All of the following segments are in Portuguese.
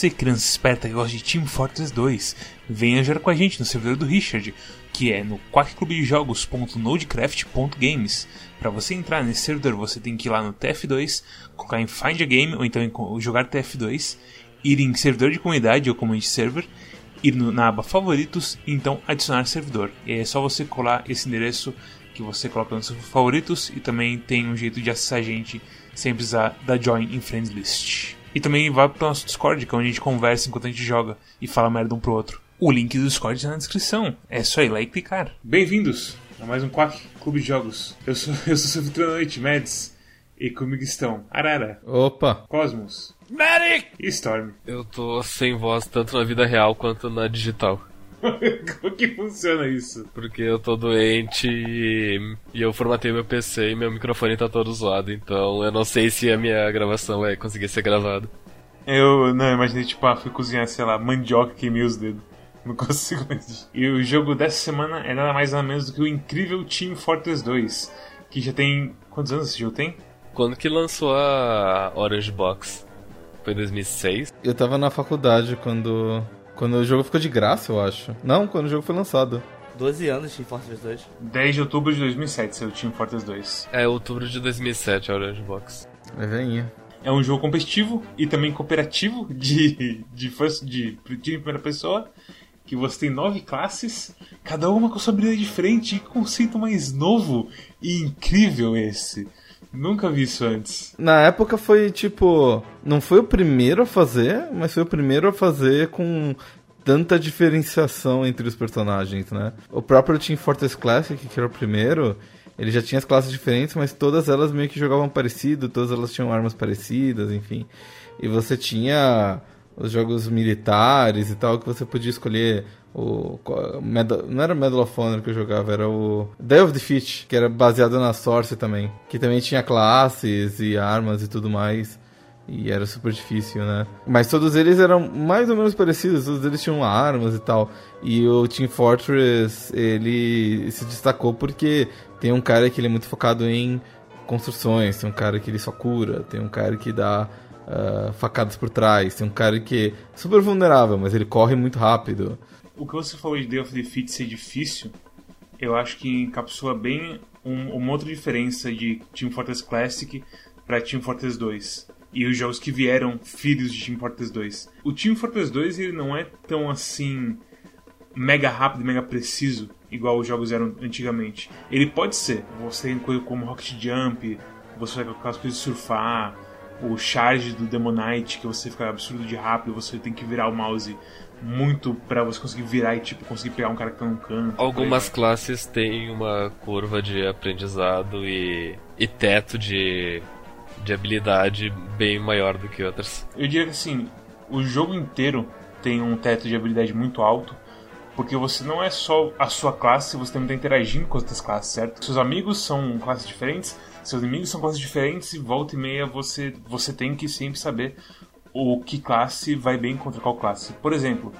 você, criança esperta que gosta de Team Fortress 2, venha jogar com a gente no servidor do Richard, que é no quackclubdejogos.nodecraft.games. Para você entrar nesse servidor, você tem que ir lá no TF2, colocar em Find a Game ou então em jogar TF2, ir em servidor de comunidade ou community server, ir na aba favoritos e então adicionar servidor. E é só você colar esse endereço que você coloca nos seus favoritos e também tem um jeito de acessar a gente sem precisar da join em friends list. E também vá pro nosso Discord, que é onde a gente conversa enquanto a gente joga e fala merda um pro outro. O link do Discord está na descrição. É só ir lá e clicar. Bem-vindos a mais um Quack Clube de Jogos. Eu sou, eu sou seu noite, Mads. E comigo estão Arara. Opa! Cosmos. Medic! E Storm. Eu tô sem voz tanto na vida real quanto na digital. Como que funciona isso? Porque eu tô doente e, e eu formatei meu PC e meu microfone tá todo zoado, então eu não sei se a minha gravação vai conseguir ser gravada. Eu não imaginei, tipo, ah, fui cozinhar, sei lá, mandioca e queimei os dedos. Não consigo mais. E o jogo dessa semana é nada mais nada menos do que o incrível Team Fortress 2, que já tem. Quantos anos esse jogo tem? Quando que lançou a Orange Box? Foi em 2006? Eu tava na faculdade quando quando o jogo ficou de graça, eu acho. Não, quando o jogo foi lançado. 12 anos Team Fortress 2. 10 de outubro de 2007 saiu Team Fortress 2. É, outubro de 2007 a Orange Box. É veinha. É um jogo competitivo e também cooperativo de, de, first, de, de primeira pessoa. Que você tem nove classes, cada uma com sua habilidade diferente. Que conceito mais novo e incrível esse. Nunca vi isso antes. Na época foi tipo. Não foi o primeiro a fazer, mas foi o primeiro a fazer com tanta diferenciação entre os personagens, né? O próprio Team Fortress Classic, que era o primeiro, ele já tinha as classes diferentes, mas todas elas meio que jogavam parecido, todas elas tinham armas parecidas, enfim. E você tinha os jogos militares e tal, que você podia escolher o não era Medal of Honor que eu jogava, era o Day of Defeat, que era baseado na Source também, que também tinha classes e armas e tudo mais. E era super difícil, né? Mas todos eles eram mais ou menos parecidos, todos eles tinham armas e tal. E o Team Fortress, ele se destacou porque tem um cara que ele é muito focado em construções, tem um cara que ele só cura, tem um cara que dá uh, facadas por trás, tem um cara que é super vulnerável, mas ele corre muito rápido o que você falou de Day of Defeat ser difícil, eu acho que encapsula bem um, uma outra diferença de Team Fortress Classic para Team Fortress 2 e os jogos que vieram filhos de Team Fortress 2. O Team Fortress 2 ele não é tão assim mega rápido, mega preciso igual os jogos eram antigamente. Ele pode ser. Você tem coisa como Rocket Jump, você vai colocar as coisas de surfar, o charge do Demonite que você fica absurdo de rápido, você tem que virar o mouse muito para você conseguir virar e tipo conseguir pegar um cara que tá no canto. Algumas classes têm uma curva de aprendizado e, e teto de, de habilidade bem maior do que outras. Eu diria que assim, o jogo inteiro tem um teto de habilidade muito alto. Porque você não é só a sua classe, você também está interagindo com outras classes, certo? Seus amigos são classes diferentes, seus inimigos são classes diferentes, e volta e meia você, você tem que sempre saber o que classe vai bem contra qual classe. Por exemplo,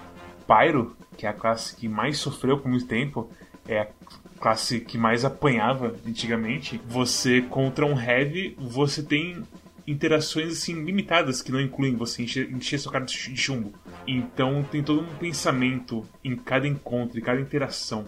Pyro, que é a classe que mais sofreu por muito tempo, é a classe que mais apanhava antigamente. Você contra um Heavy, você tem interações assim limitadas que não incluem você encher, sua cara de chumbo. Então tem todo um pensamento em cada encontro, em cada interação.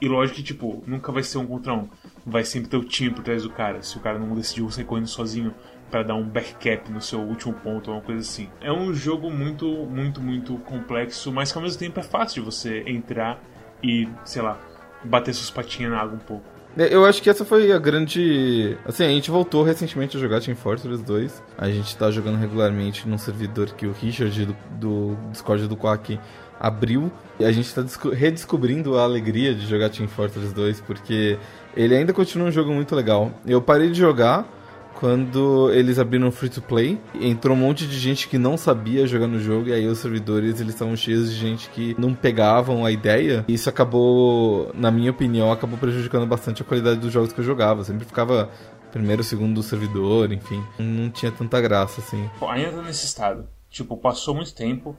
E lógico que, tipo, nunca vai ser um contra um. Vai sempre ter o time por trás do cara. Se o cara não decidiu sair correndo sozinho, para dar um backcap no seu último ponto ou uma coisa assim. É um jogo muito, muito, muito complexo, mas que ao mesmo tempo é fácil de você entrar e, sei lá, bater suas patinhas na água um pouco. É, eu acho que essa foi a grande. Assim, a gente voltou recentemente a jogar Team Fortress 2. A gente tá jogando regularmente num servidor que o Richard do, do Discord do Quack abriu. E a gente tá redescobrindo a alegria de jogar Team Fortress 2, porque ele ainda continua um jogo muito legal. Eu parei de jogar quando eles abriram free to play, entrou um monte de gente que não sabia jogar no jogo e aí os servidores eles estavam cheios de gente que não pegavam a ideia. E isso acabou, na minha opinião, acabou prejudicando bastante a qualidade dos jogos que eu jogava. Eu sempre ficava primeiro, segundo servidor, enfim, não tinha tanta graça assim. ainda tá nesse estado. Tipo, passou muito tempo,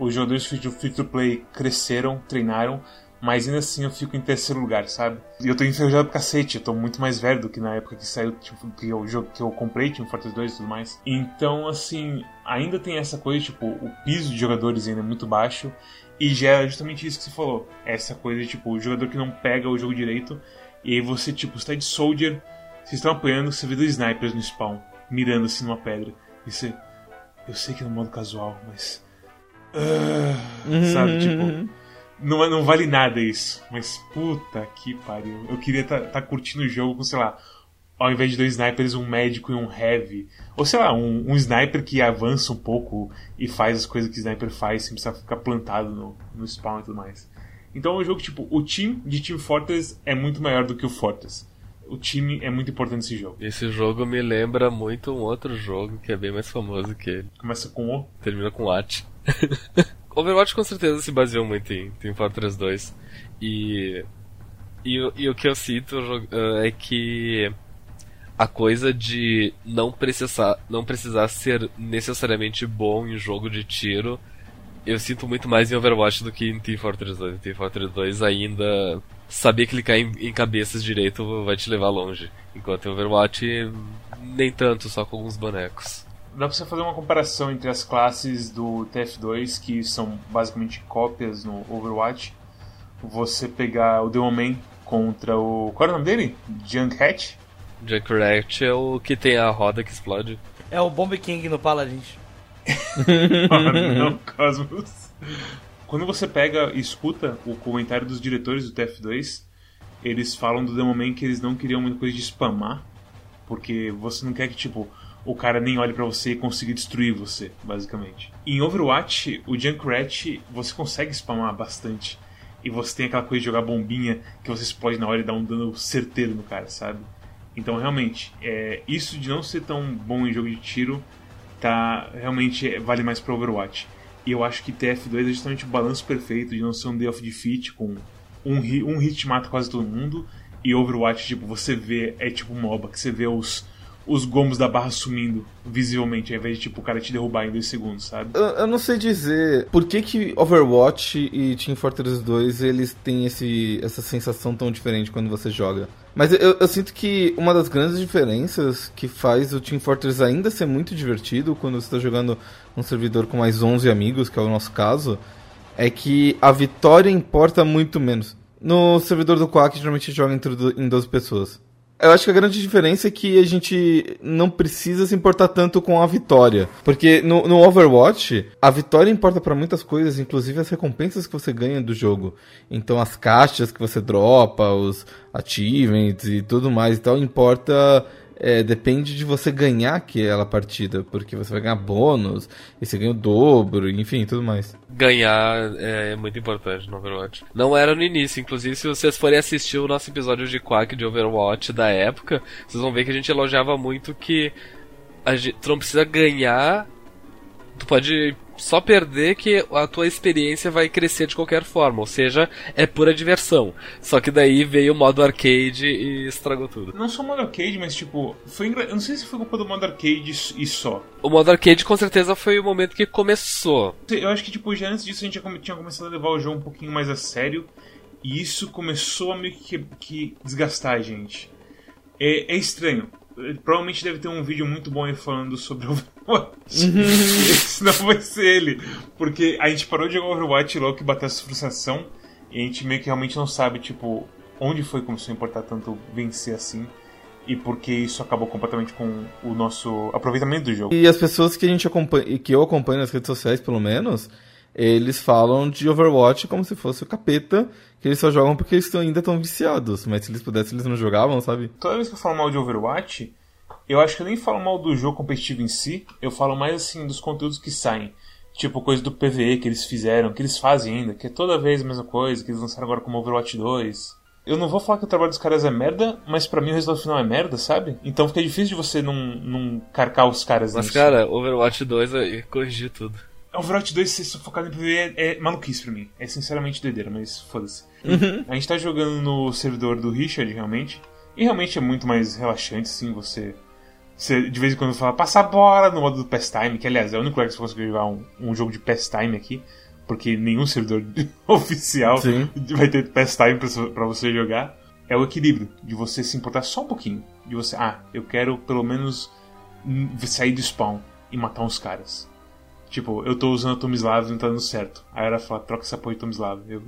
os jogadores free to play cresceram, treinaram, mas ainda assim eu fico em terceiro lugar, sabe? E eu tô enferrujado pro cacete, eu tô muito mais velho do que na época que saiu, tipo, que eu, que eu comprei Team Fortress 2 e tudo mais. Então, assim, ainda tem essa coisa, tipo, o piso de jogadores ainda é muito baixo, e gera justamente isso que você falou. Essa coisa de, tipo, o jogador que não pega o jogo direito, e aí você, tipo, você tá de soldier, vocês estão apoiando, você vê dois snipers no spawn, mirando assim numa pedra, e você. Eu sei que é no modo casual, mas. Uh, sabe, tipo. Não, não vale nada isso. Mas puta que pariu. Eu queria estar tá, tá curtindo o jogo com, sei lá, ao invés de dois snipers, um médico e um heavy. Ou sei lá, um, um sniper que avança um pouco e faz as coisas que o sniper faz sem precisar ficar plantado no, no spawn e tudo mais. Então é um jogo tipo, o time de Team Fortress é muito maior do que o Fortress. O time é muito importante nesse jogo. Esse jogo me lembra muito um outro jogo que é bem mais famoso que ele. Começa com O? Termina com At. Overwatch com certeza se baseou muito em Team Fortress 2. E, e, e o que eu sinto uh, é que a coisa de não precisar, não precisar ser necessariamente bom em jogo de tiro, eu sinto muito mais em Overwatch do que em Team Fortress 2. Em Team Fortress 2 ainda saber clicar em, em cabeças direito vai te levar longe. Enquanto em Overwatch, nem tanto, só com alguns bonecos dá pra você fazer uma comparação entre as classes do TF2, que são basicamente cópias no Overwatch. Você pegar o Demoman contra o. Qual é o nome dele? Junkrat? Junkrat é o que tem a roda que explode. É o Bomb King no Paladins. oh, não, Cosmos. Quando você pega e escuta o comentário dos diretores do TF2, eles falam do Demoman que eles não queriam muita coisa de spamar, porque você não quer que, tipo, o cara nem olhe para você e consiga destruir você, basicamente. Em Overwatch, o Junkrat você consegue spamar bastante. E você tem aquela coisa de jogar bombinha que você explode na hora e dá um dano certeiro no cara, sabe? Então, realmente, é, isso de não ser tão bom em jogo de tiro, tá realmente é, vale mais para Overwatch. E eu acho que TF2 é justamente o balanço perfeito de não ser um day of defeat com um, um hit mata quase todo mundo. E Overwatch, tipo, você vê, é tipo MOBA, que você vê os os gomos da barra sumindo visivelmente, ao invés de tipo o cara te derrubar em dois segundos, sabe? Eu, eu, não sei dizer por que, que Overwatch e Team Fortress 2 eles têm esse, essa sensação tão diferente quando você joga. Mas eu, eu, sinto que uma das grandes diferenças que faz o Team Fortress ainda ser muito divertido quando você está jogando um servidor com mais 11 amigos, que é o nosso caso, é que a vitória importa muito menos. No servidor do Quack, geralmente joga em 12 pessoas. Eu acho que a grande diferença é que a gente não precisa se importar tanto com a vitória. Porque no, no Overwatch, a vitória importa para muitas coisas, inclusive as recompensas que você ganha do jogo. Então as caixas que você dropa, os achievements e tudo mais e tal, importa é, depende de você ganhar aquela partida, porque você vai ganhar bônus, e você ganha o dobro, enfim, tudo mais. Ganhar é, é muito importante no Overwatch. Não era no início, inclusive se vocês forem assistir o nosso episódio de Quack de Overwatch da época, vocês vão ver que a gente elogiava muito que a gente, tu não precisa ganhar, tu pode só perder que a tua experiência vai crescer de qualquer forma, ou seja, é pura diversão. Só que daí veio o modo arcade e estragou tudo. Não só o modo arcade, mas tipo, foi engra... eu não sei se foi culpa do modo arcade e só. O modo arcade com certeza foi o momento que começou. Eu acho que tipo, já antes disso a gente tinha começado a levar o jogo um pouquinho mais a sério, e isso começou a meio que, que desgastar a gente. É, é estranho Provavelmente deve ter um vídeo muito bom aí falando sobre Overwatch. Esse não vai ser ele. Porque a gente parou de jogar Overwatch logo que bateu essa frustração. E a gente meio que realmente não sabe, tipo, onde foi que começou a importar tanto vencer assim. E porque isso acabou completamente com o nosso aproveitamento do jogo. E as pessoas que a gente acompanha, que eu acompanho nas redes sociais, pelo menos, eles falam de Overwatch como se fosse o capeta que eles só jogam porque eles ainda estão viciados. Mas se eles pudessem, eles não jogavam, sabe? Toda vez que eu falo mal de Overwatch, eu acho que eu nem falo mal do jogo competitivo em si, eu falo mais assim dos conteúdos que saem. Tipo, coisa do PVE que eles fizeram, que eles fazem ainda, que é toda vez a mesma coisa, que eles lançaram agora como Overwatch 2. Eu não vou falar que o trabalho dos caras é merda, mas para mim o resultado final é merda, sabe? Então fica difícil de você não, não carcar os caras Mas, nisso. cara, Overwatch 2 corrigir tudo. Overwatch 2 ser sufocado em PvE é, é maluquice pra mim. É sinceramente doideira, mas foda-se. Uhum. A gente tá jogando no servidor do Richard, realmente. E realmente é muito mais relaxante, sim, você. Você de vez em quando fala, passa a bola no modo do pastime, que aliás é o único lugar que você conseguiu jogar um, um jogo de pastime aqui. porque nenhum servidor oficial Sim. vai ter pastime pra, pra você jogar, é o equilíbrio de você se importar só um pouquinho. De você, ah, eu quero pelo menos hum, sair do spawn e matar uns caras. Tipo, eu tô usando a Tomislav e não tá dando certo. Aí ela fala, troca porra de Tomislav. Eu,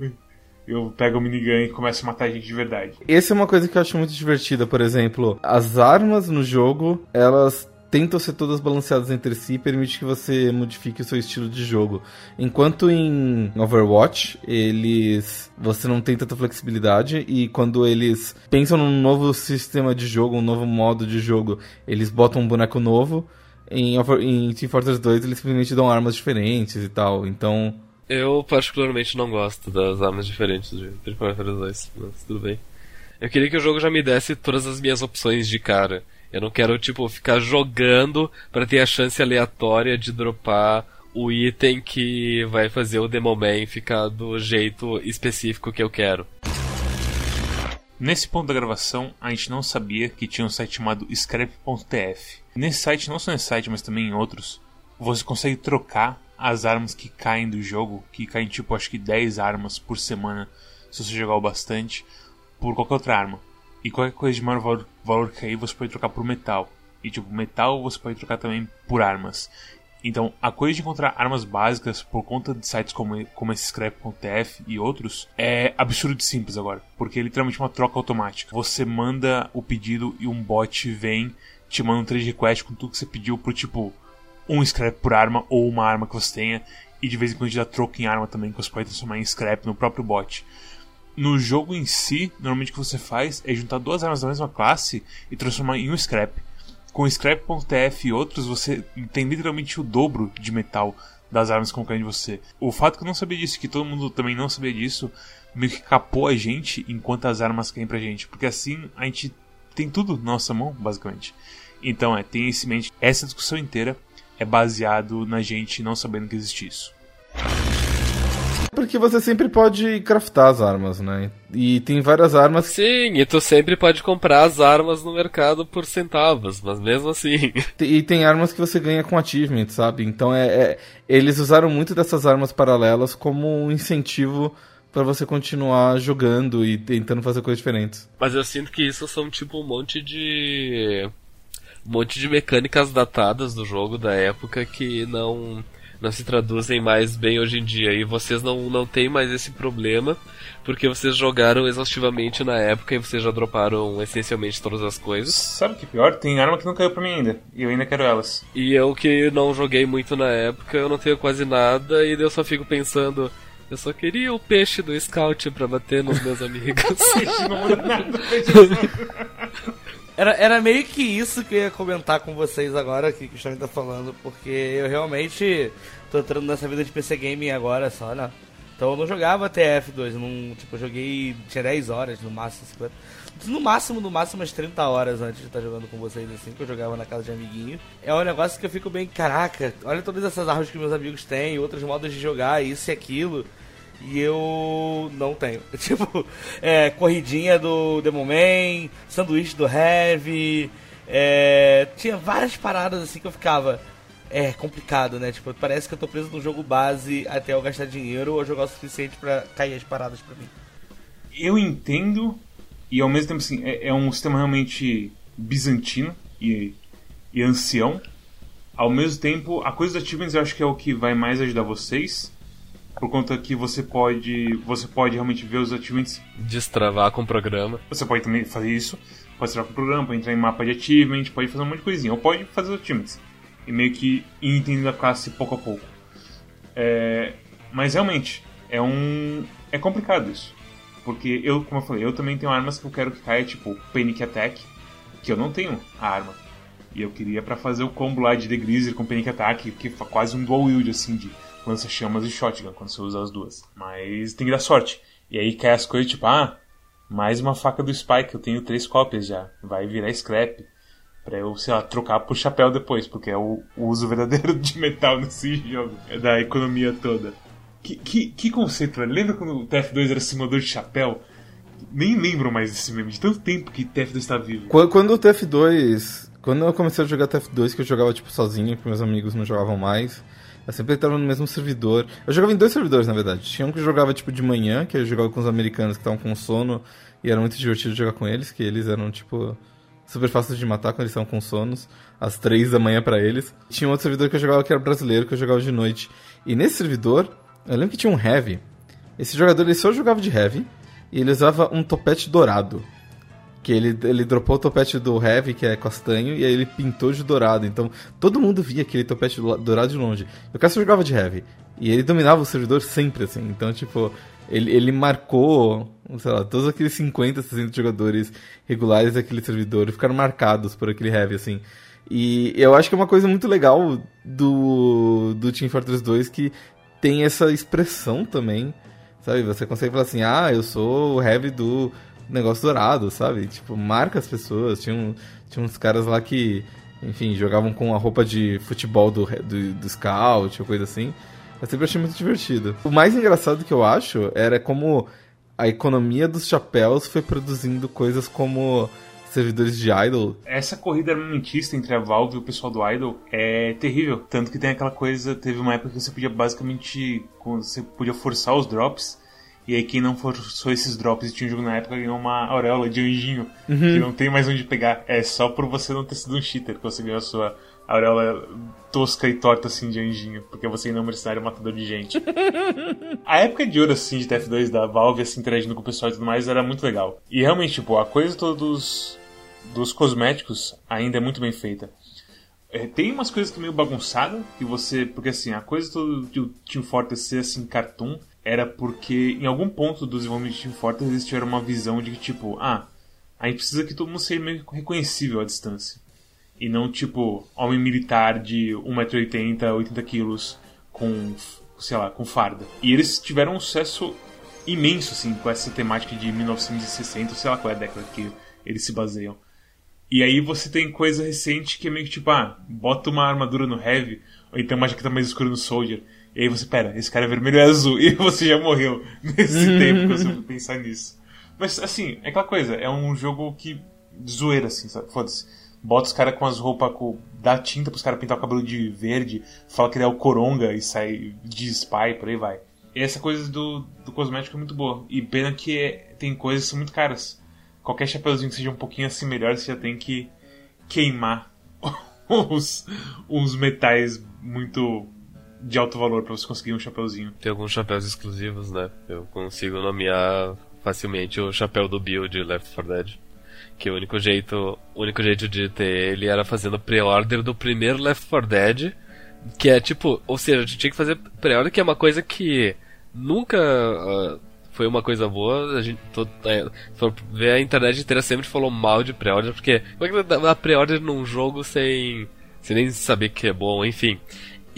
eu pego o minigun e começo a matar gente de verdade. Essa é uma coisa que eu acho muito divertida, por exemplo. As armas no jogo, elas tentam ser todas balanceadas entre si e permite que você modifique o seu estilo de jogo. Enquanto em Overwatch, eles você não tem tanta flexibilidade e quando eles pensam num novo sistema de jogo, um novo modo de jogo, eles botam um boneco novo. Em, em Team Fortress 2 eles simplesmente dão armas diferentes e tal. Então, Eu particularmente não gosto das armas diferentes de Street Fighter 2, mas tudo bem. Eu queria que o jogo já me desse todas as minhas opções de cara. Eu não quero, tipo, ficar jogando pra ter a chance aleatória de dropar o item que vai fazer o Demoman ficar do jeito específico que eu quero. Nesse ponto da gravação, a gente não sabia que tinha um site chamado scrap.tf. Nesse site, não só nesse site, mas também em outros, você consegue trocar as armas que caem do jogo, que caem tipo acho que 10 armas por semana, se você jogar o bastante, por qualquer outra arma. E qualquer coisa de maior valor, que cair, você pode trocar por metal. E tipo, metal você pode trocar também por armas. Então, a coisa de encontrar armas básicas por conta de sites como, como esse Scrap.tf e outros é absurdo de simples agora. Porque é literalmente uma troca automática. Você manda o pedido e um bot vem, te manda um trade request com tudo que você pediu pro tipo um scrap por arma ou uma arma que você tenha. E de vez em quando te dá troco em arma também, que você pode transformar em scrap no próprio bot. No jogo em si, normalmente o que você faz é juntar duas armas da mesma classe e transformar em um scrap. Com Scrap.tf e outros, você tem literalmente o dobro de metal das armas que caem de você. O fato que eu não sabia disso, que todo mundo também não sabia disso, meio que capou a gente enquanto as armas caem pra gente. Porque assim a gente tem tudo na nossa mão, basicamente. Então é, tenha isso em mente. Essa discussão inteira é baseado na gente não sabendo que existe isso. Porque você sempre pode craftar as armas, né? E tem várias armas Sim, e tu sempre pode comprar as armas no mercado por centavos, mas mesmo assim. E tem armas que você ganha com achievement, sabe? Então é, é- eles usaram muito dessas armas paralelas como um incentivo pra você continuar jogando e tentando fazer coisas diferentes. Mas eu sinto que isso são tipo um monte de. Um monte de mecânicas datadas do jogo da época que não. Não se traduzem mais bem hoje em dia. E vocês não, não têm mais esse problema, porque vocês jogaram exaustivamente na época e vocês já droparam essencialmente todas as coisas. Sabe o que é pior? Tem arma que não caiu pra mim ainda. E eu ainda quero elas. E eu que não joguei muito na época, eu não tenho quase nada, e eu só fico pensando. Eu só queria o peixe do scout pra bater nos meus amigos. não muda nada. Era, era meio que isso que eu ia comentar com vocês agora, que o Cristiano tá falando, porque eu realmente tô entrando nessa vida de PC Gaming agora só, né? Então eu não jogava TF2, eu não, tipo, eu joguei, tinha 10 horas, no máximo 50. No máximo, no máximo umas 30 horas antes de estar jogando com vocês, assim, que eu jogava na casa de amiguinho. É um negócio que eu fico bem, caraca, olha todas essas armas que meus amigos têm, outros modos de jogar, isso e aquilo. E eu não tenho. Tipo, é, corridinha do Demoman, sanduíche do Heavy. É, tinha várias paradas assim que eu ficava. É complicado, né? Tipo, parece que eu tô preso no jogo base até eu gastar dinheiro ou jogar o suficiente pra cair as paradas pra mim. Eu entendo, e ao mesmo tempo assim, é, é um sistema realmente bizantino e, e ancião. Ao mesmo tempo, a coisa dos achievements eu acho que é o que vai mais ajudar vocês. Por conta que você pode. Você pode realmente ver os achievements. Destravar com o programa. Você pode também fazer isso. Pode entrar com o programa, pode entrar em mapa de achievement, pode fazer um monte de coisinha. Ou pode fazer os achievements. E meio que ir entendendo a classe pouco a pouco. É, mas realmente, é um. É complicado isso. Porque eu, como eu falei, eu também tenho armas que eu quero que caia, tipo Panic Attack, que eu não tenho a arma. E eu queria pra fazer o combo lá de The Greaser com Panic Attack, que é quase um dual wield assim de lança-chamas e shotgun quando você usa as duas. Mas tem que dar sorte. E aí cai as coisas tipo, ah, mais uma faca do Spike, eu tenho três cópias já. Vai virar scrap. Pra eu, sei lá, trocar por chapéu depois, porque é o, uso verdadeiro de metal nesse jogo. É da economia toda. Que, que, que conceito, velho? Lembra quando o TF2 era simulador de chapéu? Nem lembro mais desse meme, de tanto tempo que TF2 está vivo. Qu- Quando o TF2. Quando eu comecei a jogar TF2, que eu jogava tipo sozinho, que meus amigos não jogavam mais, Eu sempre entrava no mesmo servidor. Eu jogava em dois servidores, na verdade. Tinha um que eu jogava tipo de manhã, que eu jogava com os americanos que estavam com sono, e era muito divertido jogar com eles, que eles eram tipo super fáceis de matar quando eles estavam com sonos, às três da manhã para eles. Tinha um outro servidor que eu jogava que era brasileiro, que eu jogava de noite. E nesse servidor, eu lembro que tinha um heavy. Esse jogador ele só jogava de heavy e ele usava um topete dourado. Que ele, ele dropou o topete do Heavy, que é castanho, e aí ele pintou de dourado. Então todo mundo via aquele topete dourado de longe. E o só jogava de Heavy. E ele dominava o servidor sempre, assim. Então, tipo, ele, ele marcou, sei lá, todos aqueles 50, 60 jogadores regulares daquele servidor ficaram marcados por aquele Heavy, assim. E eu acho que é uma coisa muito legal do, do Team Fortress 2 que tem essa expressão também, sabe? Você consegue falar assim, ah, eu sou o Heavy do negócio dourado, sabe? Tipo, marca as pessoas. Tinha, um, tinha uns caras lá que, enfim, jogavam com a roupa de futebol do, do, do Scout ou coisa assim. Eu sempre achei muito divertido. O mais engraçado que eu acho era como a economia dos chapéus foi produzindo coisas como servidores de Idol. Essa corrida armamentista entre a Valve e o pessoal do Idol é terrível. Tanto que tem aquela coisa, teve uma época que você podia basicamente. Você podia forçar os drops e aí quem não forçou esses drops e tinha um jogo na época ganhou uma auréola de anjinho, uhum. que não tem mais onde pegar. É só por você não ter sido um cheater que você ganhou a sua auréola tosca e torta assim de anjinho, porque você não é um mercenário matador de gente. a época de ouro assim de TF2 da Valve assim interagindo com o pessoal e tudo mais era muito legal. E realmente, tipo, a coisa toda dos, dos cosméticos ainda é muito bem feita. É, tem umas coisas que é meio bagunçada, que você. Porque assim, a coisa toda do Team Fortress ser assim, cartoon, era porque em algum ponto do desenvolvimento de Team Fortress eles tiveram uma visão de que, tipo, ah, a gente precisa que todo mundo seja meio reconhecível à distância. E não, tipo, homem militar de 1,80m, 80kg com, sei lá, com farda. E eles tiveram um sucesso imenso, assim, com essa temática de 1960, sei lá qual é a década que eles se baseiam. E aí você tem coisa recente que é meio que tipo, ah, bota uma armadura no Heavy, ou então uma jaqueta mais escura no Soldier. E aí você, pera, esse cara é vermelho e azul. E você já morreu nesse tempo que você pensar nisso. Mas, assim, é aquela coisa, é um jogo que. zoeira, assim, sabe? Foda-se. Bota os caras com as roupas, com... dá tinta pros caras pintar o cabelo de verde, fala que ele é o Coronga e sai de spy, por aí vai. E essa coisa do, do cosmético é muito boa. E pena que é, tem coisas que são muito caras. Qualquer chapeuzinho que seja um pouquinho assim melhor, você já tem que queimar os, os metais muito de alto valor para você conseguir um chapéuzinho. Tem alguns chapéus exclusivos, né? Eu consigo nomear facilmente o chapéu do Bill de Left 4 Dead. Que o único jeito, o único jeito de ter ele era fazendo pre-order do primeiro Left 4 Dead, que é tipo, ou seja, a gente tinha que fazer pre-order, que é uma coisa que nunca uh, foi uma coisa boa. A gente todo, é, ver a internet inteira sempre falou mal de pre-order, porque como é que dar pre-order num jogo sem, sem nem saber que é bom, enfim.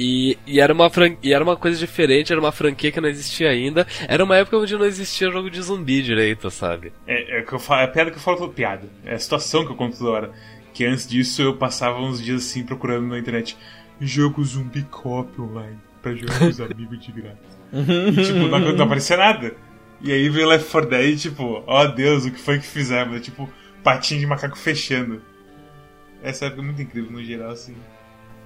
E, e, era uma fran... e era uma coisa diferente, era uma franquia que não existia ainda. Era uma época onde não existia jogo de zumbi direito, sabe? É, é, que eu falo, é a piada que eu falo toda piada. É a situação que eu conto toda hora. Que antes disso eu passava uns dias assim procurando na internet jogo zumbi cop online pra jogar com os amigos de graça. e tipo, não, não aparecia nada. E aí veio Left 4 Dead tipo, ó oh, Deus, o que foi que fizemos? É, tipo, patinho de macaco fechando. Essa época é muito incrível no geral, assim.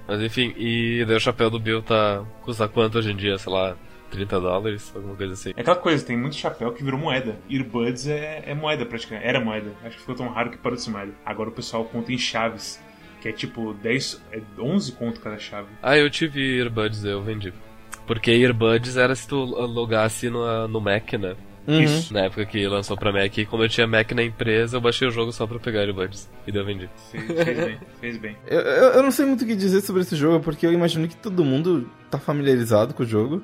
Mas enfim, e daí o chapéu do Bill tá. custa quanto hoje em dia? Sei lá, 30 dólares, alguma coisa assim. É aquela coisa, tem muito chapéu que virou moeda. Earbuds é, é moeda praticamente. Era moeda. Acho que ficou tão raro que parou de ser moeda. Agora o pessoal conta em chaves. Que é tipo 10. É 11 conto cada chave. Ah, eu tive earbuds, eu vendi. Porque earbuds era se tu logasse no, no Mac, né? Uhum. Isso. Na época que lançou pra Mac, e como eu tinha Mac na empresa, eu baixei o jogo só pra pegar earbuds. E daí eu vendi. Fez, fez bem, fez bem. Eu, eu, eu, não sei muito o que dizer sobre esse jogo, porque eu imagino que todo mundo tá familiarizado com o jogo.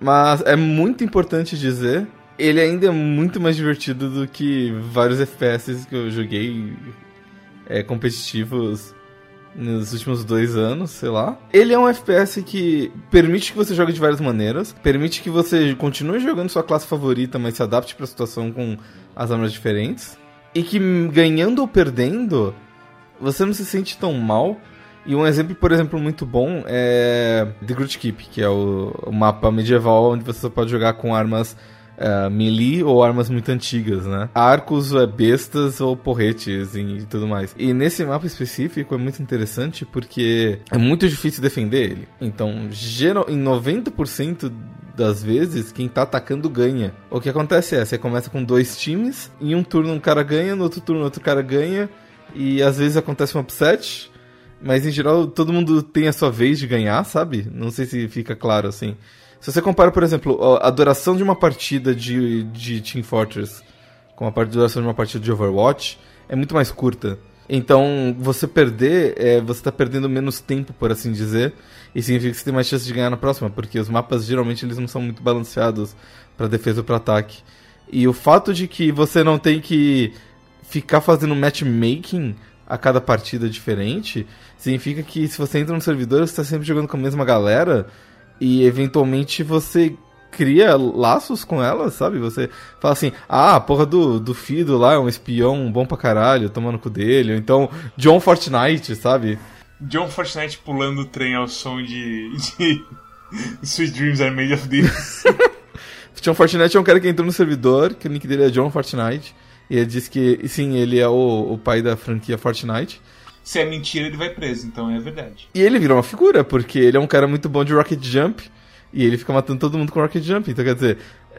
Mas é muito importante dizer, ele ainda é muito mais divertido do que vários FPS que eu joguei é, competitivos nos últimos dois anos, sei lá. Ele é um FPS que permite que você jogue de várias maneiras, permite que você continue jogando sua classe favorita, mas se adapte para a situação com as armas diferentes. E que ganhando ou perdendo, você não se sente tão mal. E um exemplo, por exemplo, muito bom é The Groot Keep, que é o, mapa medieval onde você só pode jogar com armas uh, melee ou armas muito antigas, né? Arcos, é, bestas ou porretes e tudo mais. E nesse mapa específico é muito interessante porque é muito difícil defender ele. Então, em 90% das vezes, quem tá atacando ganha. O que acontece é, você começa com dois times, em um turno um cara ganha, no outro turno outro cara ganha, e às vezes acontece um upset, mas em geral todo mundo tem a sua vez de ganhar, sabe? Não sei se fica claro assim. Se você compara, por exemplo, a duração de uma partida de, de Team Fortress com a duração de uma partida de Overwatch, é muito mais curta. Então, você perder, é, você está perdendo menos tempo, por assim dizer, e significa que você tem mais chance de ganhar na próxima, porque os mapas geralmente eles não são muito balanceados para defesa ou para ataque. E o fato de que você não tem que ficar fazendo matchmaking a cada partida diferente, significa que se você entra no servidor, você está sempre jogando com a mesma galera, e eventualmente você cria laços com ela, sabe? Você fala assim, ah, a porra do, do Fido lá é um espião bom pra caralho, tomando cu dele, ou então John Fortnite, sabe? John Fortnite pulando o trem ao som de, de Sweet Dreams Are Made of This. John Fortnite é um cara que entrou no servidor, que o nick dele é John Fortnite, e ele diz que, sim, ele é o, o pai da franquia Fortnite. Se é mentira, ele vai preso, então é verdade. E ele virou uma figura, porque ele é um cara muito bom de Rocket Jump e ele fica matando todo mundo com Rocket Jump. Então, quer dizer,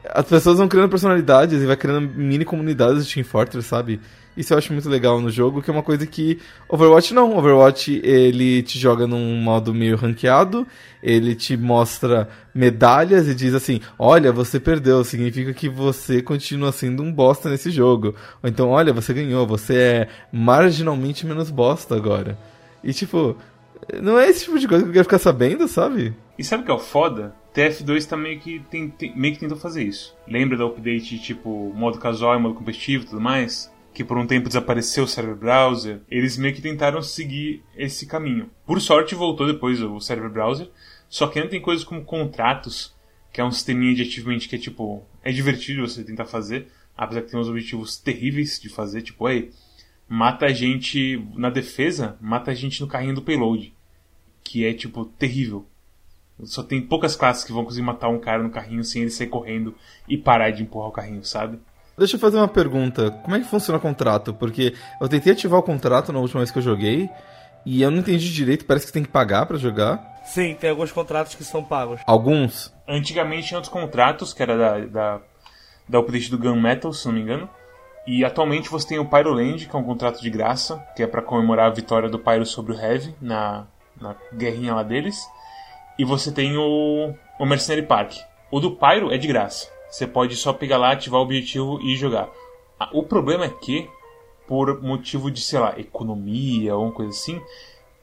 as pessoas vão criando personalidades e vai criando mini comunidades de Team Fortress, sabe? Isso eu acho muito legal no jogo, que é uma coisa que Overwatch não. Overwatch, ele te joga num modo meio ranqueado, ele te mostra medalhas e diz assim: "Olha, você perdeu, significa que você continua sendo um bosta nesse jogo". Ou então, "Olha, você ganhou, você é marginalmente menos bosta agora". E tipo, não é esse tipo de coisa que eu quero ficar sabendo, sabe? E sabe o que é o foda? TF2 tá meio que, tem, tem, meio que tentou fazer isso. Lembra do update tipo modo casual e modo competitivo e tudo mais? Que por um tempo desapareceu o server browser, eles meio que tentaram seguir esse caminho. Por sorte voltou depois o server browser, só que ainda tem coisas como contratos, que é um sisteminha de achievement que é tipo, é divertido você tentar fazer, apesar que tem uns objetivos terríveis de fazer, tipo, aí, mata a gente na defesa, mata a gente no carrinho do payload, que é tipo terrível. Só tem poucas classes que vão conseguir matar um cara no carrinho sem ele sair correndo e parar de empurrar o carrinho, sabe? Deixa eu fazer uma pergunta. Como é que funciona o contrato? Porque eu tentei ativar o contrato na última vez que eu joguei e eu não entendi direito. Parece que você tem que pagar para jogar. Sim, tem alguns contratos que são pagos. Alguns? Antigamente tinha outros contratos, que era da, da, da update do Gun Metal, se não me engano. E atualmente você tem o Pyroland, que é um contrato de graça, que é para comemorar a vitória do Pyro sobre o Heavy na, na guerrinha lá deles. E você tem o, o Mercenary Park. O do Pyro é de graça. Você pode só pegar lá, ativar o objetivo e jogar. Ah, o problema é que, por motivo de, sei lá, economia ou coisa assim,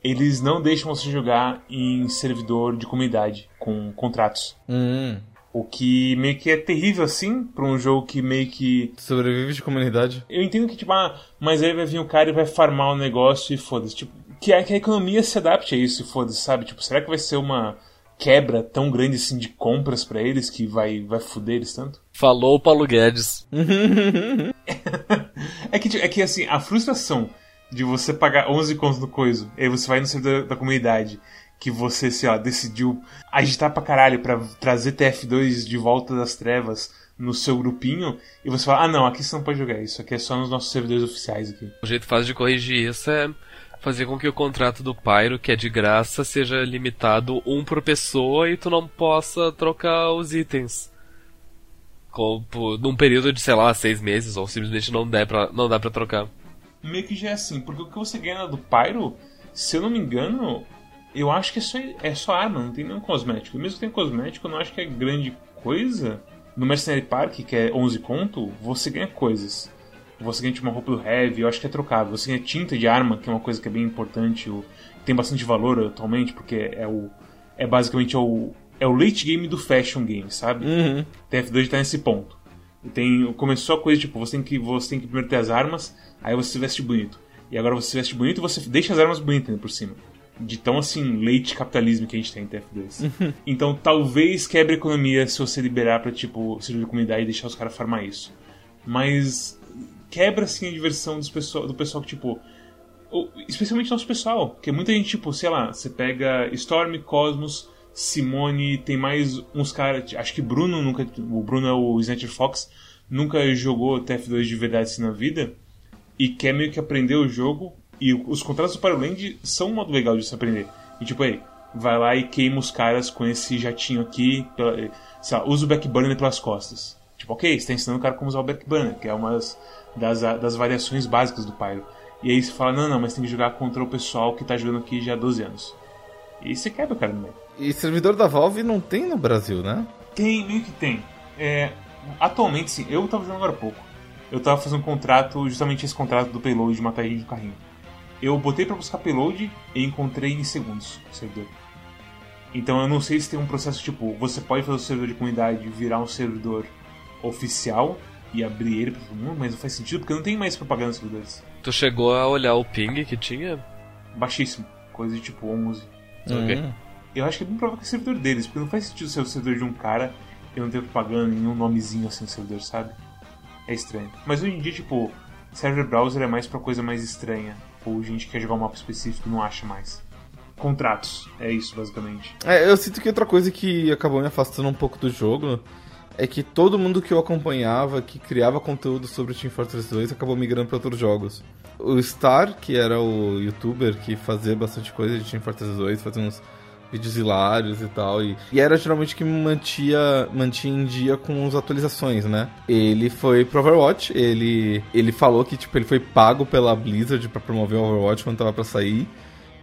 eles não deixam você jogar em servidor de comunidade com contratos. Hum. O que meio que é terrível assim para um jogo que meio que sobrevive de comunidade. Eu entendo que tipo, ah, mas aí vai vir o cara e vai farmar o negócio e foda-se, tipo, que a, que a economia se adapte a isso, foda-se, sabe? Tipo, será que vai ser uma quebra tão grande assim de compras para eles que vai, vai fuder eles tanto? Falou o Paulo Guedes. é, que, é que assim, a frustração de você pagar 11 contos no coiso, e aí você vai no servidor da, da comunidade que você, sei lá, decidiu agitar pra caralho pra trazer TF2 de volta das trevas no seu grupinho e você fala, ah não, aqui você não pode jogar isso, aqui é só nos nossos servidores oficiais aqui. O jeito fácil de corrigir isso é fazer com que o contrato do Pyro, que é de graça, seja limitado um por pessoa e tu não possa trocar os itens. Como, num período de, sei lá, seis meses, ou simplesmente não, der pra, não dá pra trocar. Meio que já é assim, porque o que você ganha do Pyro, se eu não me engano, eu acho que é só, é só arma, não tem nenhum cosmético. E mesmo que tem cosmético, eu não acho que é grande coisa. No Mercenary Park, que é 11 conto, você ganha coisas você ganha uma roupa do Heavy, eu acho que é trocável. Você ganha tinta de arma, que é uma coisa que é bem importante, tem bastante valor atualmente, porque é o. É basicamente é o, é o late game do fashion game, sabe? Uhum. TF2 tá nesse ponto. Tem, começou a coisa tipo, você tem, que, você tem que primeiro ter as armas, aí você se veste bonito. E agora você se veste bonito e você deixa as armas bonitas né, por cima. De tão assim, leite capitalismo que a gente tem em TF2. Uhum. Então talvez quebre a economia se você liberar pra, tipo, servir de comunidade e deixar os caras farmar isso. Mas quebra assim a diversão dos pessoal, do pessoal que, tipo. Especialmente nosso pessoal, porque muita gente, tipo, sei lá, você pega Storm, Cosmos, Simone, tem mais uns caras. Acho que Bruno nunca. O Bruno é o Snatcher Fox, nunca jogou TF2 de verdade assim na vida. E quer meio que aprender o jogo. E os contratos do Pyroland são um modo legal de se aprender. E tipo, aí, vai lá e queima os caras com esse jatinho aqui. Pela, sei lá, usa o backburner pelas costas. Tipo, ok, você tá ensinando o cara como usar o backburner, que é uma das, das variações básicas do Pyro. E aí você fala, não, não, mas tem que jogar contra o pessoal que tá jogando aqui já há 12 anos. E aí você quebra o cara no meio. E servidor da Valve não tem no Brasil, né? Tem, meio que tem. É, atualmente, sim. Eu tava jogando agora há pouco. Eu tava fazendo um contrato, justamente esse contrato do payload de matar de carrinho. Eu botei para buscar payload e encontrei em segundos o servidor. Então eu não sei se tem um processo tipo, você pode fazer o servidor de comunidade virar um servidor oficial e abrir ele para todo mundo, mas não faz sentido porque não tem mais propaganda nos servidores. Tu chegou a olhar o ping que tinha? Baixíssimo, coisa de tipo 11. Ok. Eu acho que é bem provável que é o servidor deles, porque não faz sentido ser o servidor de um cara e não ter propaganda nenhum nomezinho assim no servidor, sabe? É estranho. Mas hoje em dia, tipo, server browser é mais pra coisa mais estranha. Ou gente que quer jogar um mapa específico e não acha mais. Contratos, é isso basicamente. É, eu sinto que outra coisa que acabou me afastando um pouco do jogo é que todo mundo que eu acompanhava, que criava conteúdo sobre o Team Fortress 2, acabou migrando para outros jogos. O Star, que era o youtuber que fazia bastante coisa de Team Fortress 2, fazia uns vídeos hilários e tal. E, e era geralmente que me mantia, mantinha em dia com as atualizações, né? Ele foi pro Overwatch, ele, ele falou que tipo, ele foi pago pela Blizzard para promover o Overwatch quando tava pra sair.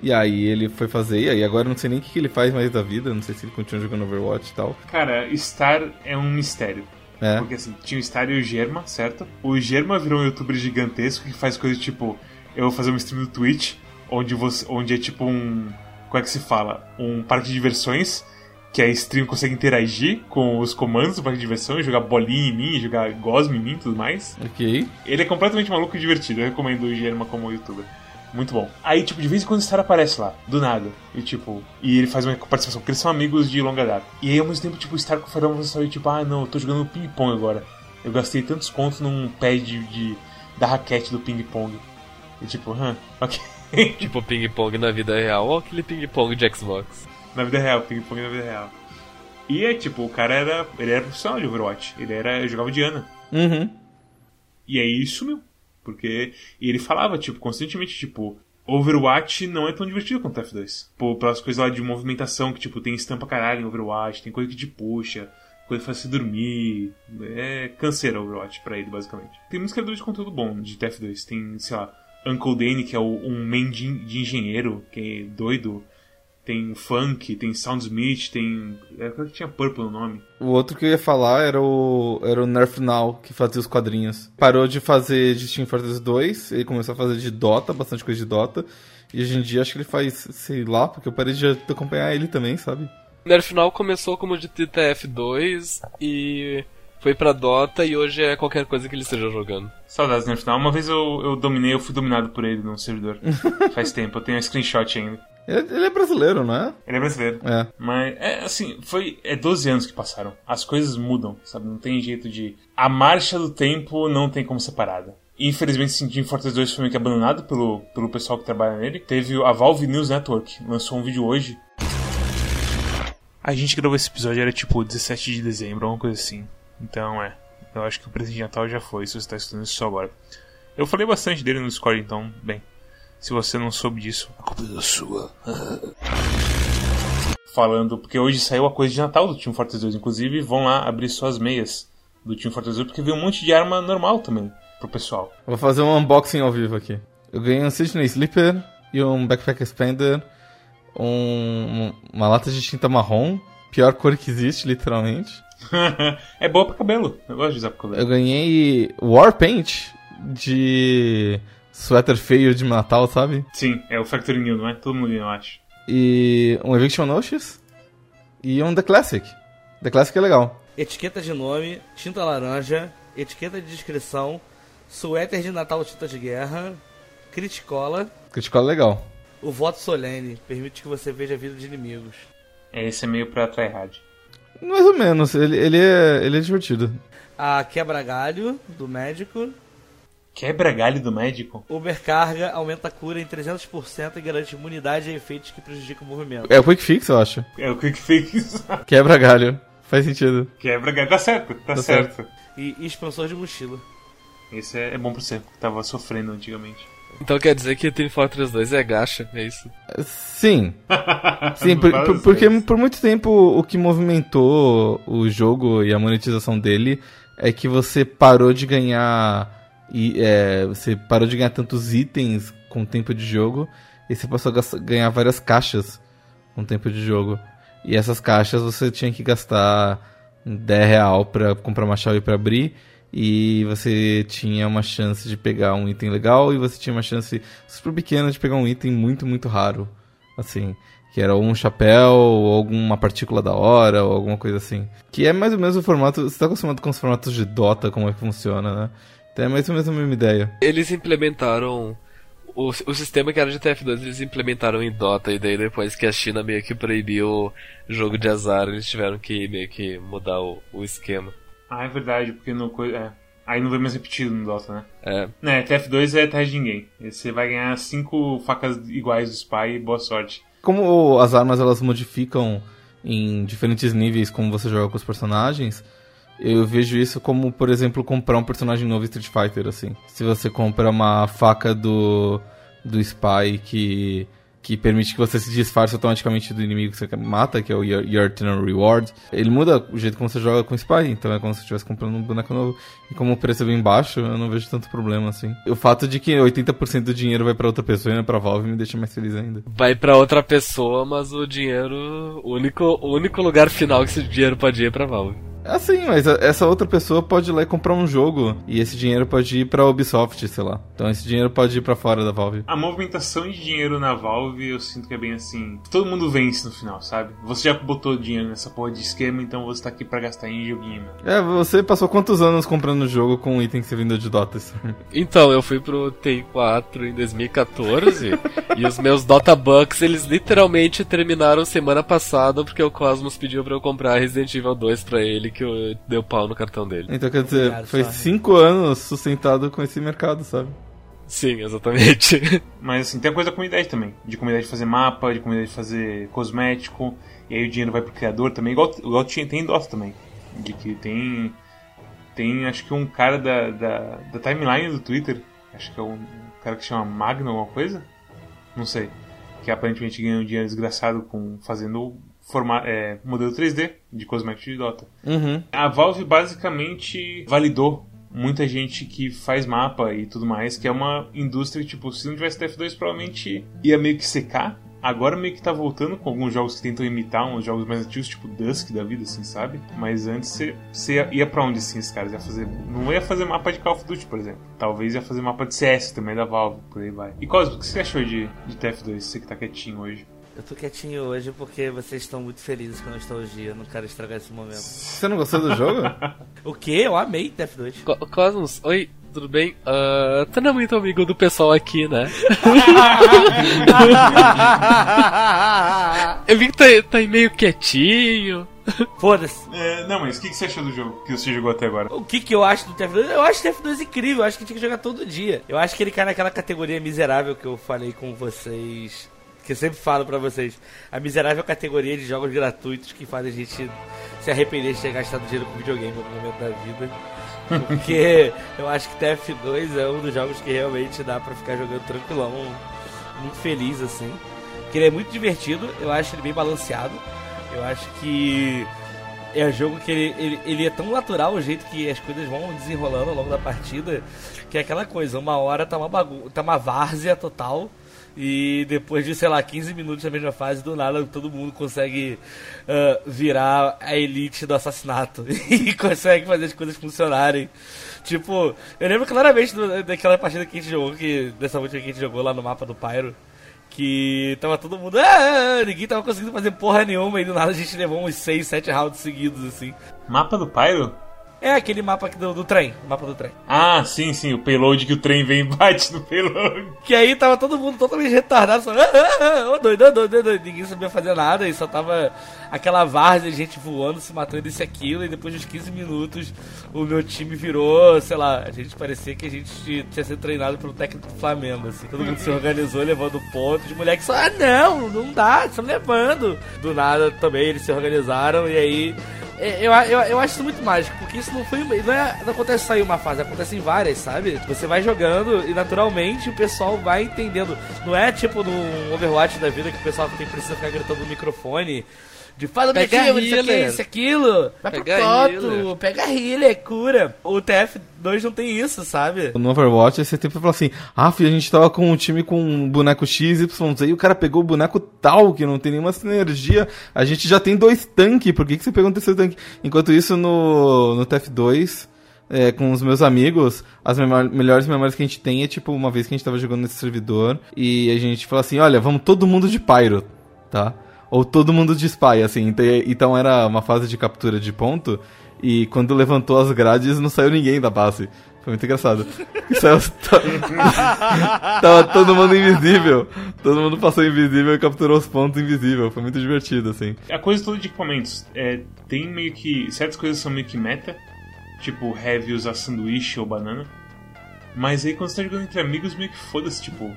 E aí ele foi fazer, e aí agora eu não sei nem o que ele faz mais da vida, não sei se ele continua jogando Overwatch e tal. Cara, Star é um mistério. É. Porque assim, tinha o Star e o Germa, certo? O Germa virou um youtuber gigantesco que faz coisas tipo: eu vou fazer um stream do Twitch, onde, você, onde é tipo um. Como é que se fala? Um parque de diversões. Que a stream consegue interagir com os comandos do parque de diversões, jogar bolinha em mim, jogar gosme em mim e tudo mais. Ok. Ele é completamente maluco e divertido. Eu recomendo o Germa como youtuber. Muito bom. Aí, tipo, de vez em quando o Star aparece lá, do nada. E, tipo, e ele faz uma participação, porque eles são amigos de longa data. E aí, ao mesmo tempo, tipo, o Star com o uma sensação tipo, ah, não, eu tô jogando ping-pong agora. Eu gastei tantos contos num pad de, de- da raquete do ping-pong. E, tipo, hã, ok. Tipo ping-pong na vida real ou aquele ping-pong de Xbox. na vida real, ping-pong na vida real. E é, tipo, o cara era, ele era profissional de Overwatch. Ele era, jogava de Ana. Uhum. E aí sumiu. Porque e ele falava, tipo, constantemente, tipo, Overwatch não é tão divertido quanto F2. Pô, pelas coisas lá de movimentação, que, tipo, tem estampa caralho em Overwatch, tem coisa que te puxa, coisa que faz você dormir. É canseira Overwatch pra ele, basicamente. Tem muitos criadores de conteúdo bom de TF2. Tem, sei lá, Uncle Danny, que é o- um main de, de engenheiro, que é doido. Tem Funk, tem Soundsmith, tem. É claro que tinha Purple no nome. O outro que eu ia falar era o, era o Nerf Now, que fazia os quadrinhos. Parou de fazer de Team Fortress 2, ele começou a fazer de Dota, bastante coisa de Dota. E hoje em dia acho que ele faz, sei lá, porque eu parei de acompanhar ele também, sabe? Nerf Now começou como de TTF2 e foi pra Dota e hoje é qualquer coisa que ele esteja jogando. Saudades no final. Uma vez eu, eu dominei, eu fui dominado por ele num servidor. Faz tempo, eu tenho um screenshot ainda. Ele, ele é brasileiro, não é? Ele é brasileiro. É. Mas, é assim, foi. É 12 anos que passaram. As coisas mudam, sabe? Não tem jeito de. A marcha do tempo não tem como ser parada. Infelizmente, esse Team Fortress 2 foi meio que abandonado pelo, pelo pessoal que trabalha nele. Teve a Valve News Network, lançou um vídeo hoje. A gente gravou esse episódio, era tipo 17 de dezembro, alguma coisa assim. Então, é. Eu acho que o presente de Natal já foi, se você está estudando isso só agora. Eu falei bastante dele no Discord, então, bem. Se você não soube disso, a culpa é sua. Falando, porque hoje saiu a coisa de Natal do Team Fortress 2. Inclusive, vão lá abrir suas meias do Team Fortress 2, porque veio um monte de arma normal também pro pessoal. Vou fazer um unboxing ao vivo aqui. Eu ganhei um Sydney Sleeper e um Backpack Expander, um- uma lata de tinta marrom, pior cor que existe, literalmente. é boa pra cabelo. Eu gosto de usar pra cabelo. Eu ganhei Warpaint de suéter feio de Natal, sabe? Sim, é o Factory New, não é? Todo mundo eu acho. E um Eviction Notice e um The Classic. The Classic é legal. Etiqueta de nome, tinta laranja, etiqueta de descrição, suéter de Natal tinta de guerra, criticola, Critical é legal. o voto solene, permite que você veja a vida de inimigos. É, esse é meio pra tryhard. Mais ou menos, ele, ele, é, ele é divertido. A quebra-galho, do médico, Quebra galho do médico? Overcarga aumenta a cura em 300% e garante imunidade a efeitos que prejudicam o movimento. É o Quick Fix, eu acho. É o Quick Fix. Quebra galho. Faz sentido. Quebra galho. Tá certo, tá, Tá certo. E, e expansor de mochila. Esse é, é bom pra você, que tava sofrendo antigamente. Então quer dizer que Team Fortress 2 é gacha, é isso? Sim. Sim, por- por- porque por muito tempo o que movimentou o jogo e a monetização dele é que você parou de ganhar. E, é, você parou de ganhar tantos itens com o tempo de jogo e você passou a ganhar várias caixas com o tempo de jogo. E essas caixas você tinha que gastar 10 real pra comprar uma chave pra abrir. E você tinha uma chance de pegar um item legal e você tinha uma chance super pequena de pegar um item muito, muito raro. Assim, que era um chapéu, ou alguma partícula da hora, ou alguma coisa assim. Que é mais ou menos o formato. Você tá acostumado com os formatos de Dota, como é que funciona, né? Então é mais ou menos a mesma ideia. Eles implementaram o, o sistema que era de TF2, eles implementaram em Dota, e daí depois que a China meio que proibiu o jogo de azar, eles tiveram que meio que mudar o, o esquema. Ah, é verdade, porque no. É. Aí não vem mais repetido no Dota, né? É, Né, TF2 é terra de ninguém. Você vai ganhar cinco facas iguais do Spy e boa sorte. Como as armas elas modificam em diferentes níveis como você joga com os personagens, eu vejo isso como, por exemplo, comprar um personagem novo em Street Fighter, assim. Se você compra uma faca do, do Spy que, que permite que você se disfarce automaticamente do inimigo que você mata, que é o Your, Your Eternal Reward, ele muda o jeito como você joga com o Spy, então é como se você estivesse comprando um boneco novo. E como o preço é bem baixo, eu não vejo tanto problema, assim. O fato de que 80% do dinheiro vai pra outra pessoa e não pra Valve me deixa mais feliz ainda. vai pra outra pessoa, mas o dinheiro. O único, o único lugar final que esse dinheiro pode ir é pra Valve. Assim, mas essa outra pessoa pode ir lá e comprar um jogo e esse dinheiro pode ir pra Ubisoft, sei lá. Então esse dinheiro pode ir pra fora da Valve. A movimentação de dinheiro na Valve, eu sinto que é bem assim. Todo mundo vence no final, sabe? Você já botou dinheiro nessa porra de esquema, então você tá aqui pra gastar em joguinho, né? É, você passou quantos anos comprando jogo com um item que você vendeu de Dota? Então, eu fui pro TI4 em 2014 e os meus Dota Bucks, eles literalmente terminaram semana passada porque o Cosmos pediu pra eu comprar Resident Evil 2 pra ele que eu deu pau no cartão dele. Então quer dizer, Obrigado, foi Sorry. cinco anos sustentado com esse mercado, sabe? Sim, exatamente. Mas assim, tem a coisa da comunidade também. De comunidade de fazer mapa, de comunidade de fazer cosmético. E aí o dinheiro vai pro criador também. Igual, igual tinha, tem em Dota também. De que tem. Tem acho que um cara da, da, da timeline do Twitter. Acho que é um, cara que chama Magno alguma coisa. Não sei. Que aparentemente ganha um dinheiro desgraçado com fazendo forma, é, modelo 3D de cosmético de Dota. Uhum. A Valve basicamente validou muita gente que faz mapa e tudo mais, que é uma indústria que, tipo, se não tivesse TF2, provavelmente ia meio que secar. Agora meio que tá voltando com alguns jogos que tentam imitar uns jogos mais antigos, tipo Dusk da vida, assim, sabe? Mas antes você- ia pra onde, assim, esses caras? Ia fazer... Não ia fazer mapa de Call of Duty, por exemplo. Talvez ia fazer mapa de CS também, da Valve, por aí vai. E Cosmo, o que você achou de, de TF2, você que tá quietinho hoje? Eu tô quietinho hoje porque vocês estão muito felizes com a nostalgia. Eu não quero estragar esse momento. Você não gostou do jogo? O que? Eu amei TF2. Co Cosmos, oi, tudo bem? Ah, tu não é muito amigo do pessoal aqui, né? Eu vi que tá, tá aí meio quietinho. Foda-se. É, não, mas o que, que você achou do jogo que você jogou até agora? O que que eu acho do TF2? Eu acho o TF2 incrível, eu acho que tinha que jogar todo dia. Eu acho que ele cai naquela categoria miserável que eu falei com vocês, que eu sempre falo pra vocês. A miserável categoria de jogos gratuitos que fazem a gente se arrepender de ter gastado dinheiro com videogame em algum momento da vida. Porque eu acho que TF2 é um dos jogos que realmente dá pra ficar jogando tranquilão, muito feliz assim. Porque ele é muito divertido, eu acho ele bem balanceado. Eu acho que é um jogo que ele, ele, ele é tão natural o jeito que as coisas vão desenrolando ao longo da partida, que é aquela coisa, uma hora tá uma bagunça, tá uma várzea total. E depois de, sei lá, 15 minutos da mesma fase, do nada todo mundo consegue ah, virar a elite do assassinato e consegue fazer as coisas funcionarem. Tipo, eu lembro claramente do- daquela partida que a gente jogou, que, dessa última que a gente jogou lá no mapa do Pyro, que tava todo mundo. "Ah, ah", ninguém tava conseguindo fazer porra nenhuma e do nada a gente levou uns 6, 7 rounds seguidos assim. Mapa do Pyro? É aquele mapa do, do trem, o mapa do trem. Ah, sim, sim, o payload que o trem vem e bate no payload. Que aí tava todo mundo totalmente retardado, só, ah, ah, ah, ô doido, doido, ô doido, ninguém sabia fazer nada e só tava aquela várzea de gente voando, se matando isso e aquilo, e depois de 15 minutos o meu time virou, sei lá, a gente parecia que a gente tinha sido treinado pelo técnico do Flamengo, assim. Todo mundo se organizou, levando pontos, os moleques só, ah não, não dá, estão levando. Do nada também eles se organizaram e aí é, eu, eu, eu acho isso muito mágico, porque isso não foi. Não, é, não acontece só em uma fase, acontece em várias, sabe? Você vai jogando e naturalmente o pessoal vai entendendo. Não é tipo no Overwatch da vida que o pessoal tem, precisa ficar gritando no microfone de faz objetivo, isso aqui, isso aquilo. Vai pega pro foto, pega healer, cura. O TF2 não tem isso, sabe? No Overwatch, você sempre fala assim, ah, filho, a gente tava com um time com um boneco X, Y, Z, e o cara pegou o boneco tal, que não tem nenhuma sinergia. A gente já tem dois tanques, por que, que você pegou um terceiro tanque? Enquanto isso, no, no TF2... É, com os meus amigos, as memórias, melhores memórias que a gente tem é tipo uma vez que a gente tava jogando nesse servidor e a gente falou assim: olha, vamos todo mundo de Pyro, tá? Ou todo mundo de spy, assim. Então era uma fase de captura de ponto, e quando levantou as grades não saiu ninguém da base. Foi muito engraçado. Saiu, tava todo mundo invisível. Todo mundo passou invisível e capturou os pontos invisível. Foi muito divertido, assim. A coisa toda de equipamentos. É, tem meio que. Certas coisas são meio que meta. Tipo, heavy usar sanduíche ou banana. Mas aí quando você tá jogando entre amigos, meio que foda-se, tipo,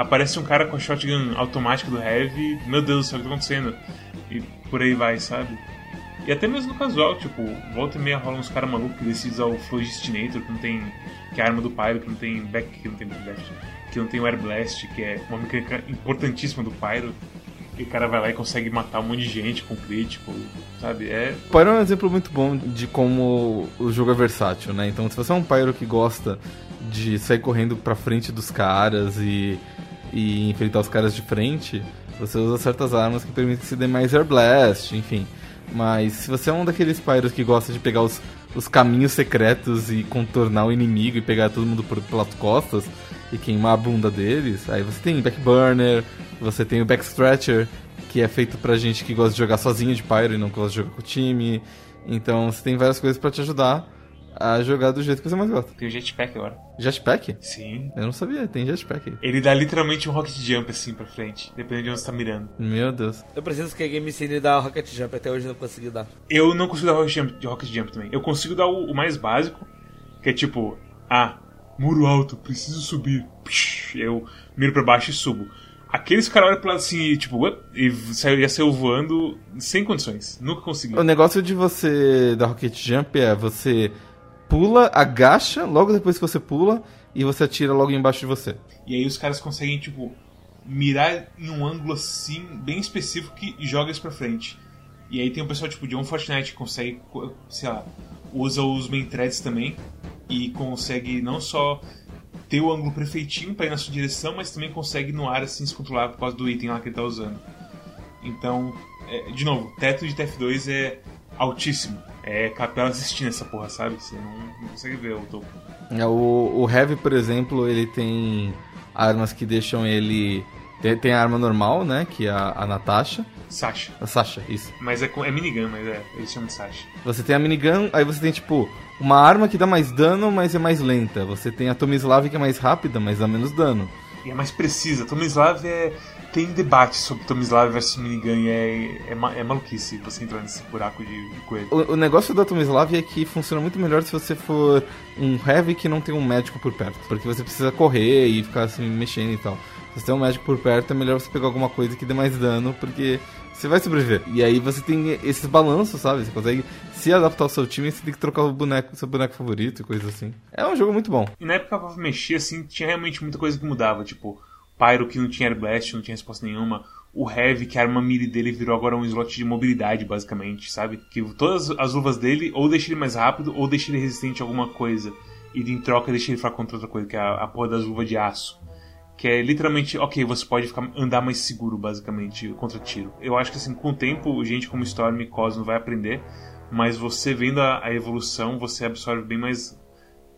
aparece um cara com a shotgun automática do Heavy, meu Deus do céu, o que tá acontecendo? E por aí vai, sabe? E até mesmo no casual, tipo, volta e meia rola uns caras malucos que decidem usar o Flogistinator, que não tem. que é a arma do Pyro, que não tem back, que não tem backblast, que não tem o Air Blast, que é uma mecânica importantíssima do Pyro. E o cara vai lá e consegue matar um monte de gente com crítico, sabe? É. Pyro é um exemplo muito bom de como o jogo é versátil, né? Então, se você é um Pyro que gosta de sair correndo pra frente dos caras e e enfrentar os caras de frente, você usa certas armas que permitem que se dê mais Air Blast, enfim. Mas se você é um daqueles Pyros que gosta de pegar os, os caminhos secretos e contornar o inimigo e pegar todo mundo por, pelas costas e queimar a bunda deles, aí você tem Backburner, você tem o Backstretcher, que é feito pra gente que gosta de jogar sozinho de Pyro e não gosta de jogar com o time. Então você tem várias coisas para te ajudar a jogar do jeito que você mais gosta. Tem o jetpack agora. Jetpack? Sim. Eu não sabia, tem jetpack. Ele dá literalmente um rocket jump assim pra frente, dependendo de onde você tá mirando. Meu Deus. Eu preciso que a Game Cine dá rocket jump, até hoje não consegui dar. Eu não consigo dar rocket jump, rocket jump também. Eu consigo dar o, o, mais básico, que é tipo, ah, muro alto, preciso subir. Eu miro pra baixo e subo. Aqueles caras olham pro lado assim, e, tipo, e saiu, ia sair voando sem condições. Nunca consegui. O negócio de você dar rocket jump é você pula, agacha, logo depois que você pula, e você atira logo embaixo de você. E aí os caras conseguem, tipo, mirar em um ângulo assim, bem específico que joga isso pra frente. E aí tem um pessoal tipo John Fortnite que consegue, sei lá, usa os main threads também e consegue não só ter o ângulo perfeitinho para ir na sua direção, mas também consegue no ar assim se controlar por causa do item lá que ele tá usando. Então, é, de novo, teto de TF2 é altíssimo. É capela assistindo essa porra, sabe? Você não, não consegue ver o topo. É, o, o Heavy, por exemplo, ele tem armas que deixam ele. Tem, tem a arma normal, né? Que é a, a Natasha. Sasha. A Sasha, isso. Mas é, é minigun, mas é, eles chamam de Sasha. Você tem a minigun, aí você tem tipo uma arma que dá mais dano, mas é mais lenta. Você tem a Tomislav que é mais rápida, mas dá menos dano. E é mais precisa. Tomislav é tem debate sobre Tomislav versus Minigun é, é, é, maluquice você entrar nesse buraco de, de coelho. O, o, negócio da Tomislav é que funciona muito melhor se você for um heavy que não tem um médico por perto. Porque você precisa correr e ficar assim mexendo e tal. Se você tem um médico por perto, é melhor você pegar alguma coisa que dê mais dano, porque você vai sobreviver. E aí você tem esses balanços, sabe? Você consegue se adaptar ao seu time você tem que trocar o boneco, seu boneco favorito e coisas assim. É um jogo muito bom. E na época pra mexer, assim, tinha realmente muita coisa que mudava, tipo Pyro que não tinha Air Blast, não tinha resposta nenhuma. O Heavy, que a arma melee dele virou agora um slot de mobilidade, basicamente, sabe? Que todas as luvas dele ou deixa ele mais rápido ou deixa ele resistente a alguma coisa. E em troca deixa ele fraco contra outra coisa, que é a, a porra das luvas de aço. Que é literalmente, ok, você pode ficar, andar mais seguro, basicamente, contra tiro. Eu acho que assim, com o tempo, gente como Storm e Cosmo vai aprender, mas você vendo a, a evolução, você absorve bem mais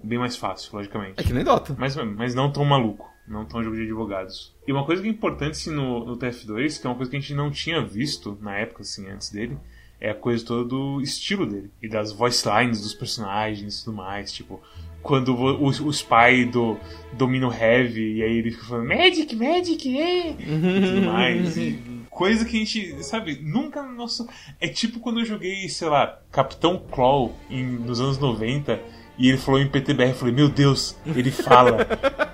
bem mais fácil, logicamente. É que nem Dota. Mas, mas não tão maluco não tão jogo de advogados. E uma coisa que é importante assim, no, no TF2, que é uma coisa que a gente não tinha visto na época, assim, antes dele, É a coisa toda do estilo dele. E das voice lines dos personagens e tudo mais. Tipo, quando o, o, o Spy do, domina o Heavy, e aí ele fica falando Magic, Magic, é! E tudo mais. E coisa que a gente, sabe, nunca no nosso. É tipo quando eu joguei, sei lá, Capitão Claw em, nos anos 90 e ele falou em PTBR, eu falei, meu Deus, ele fala.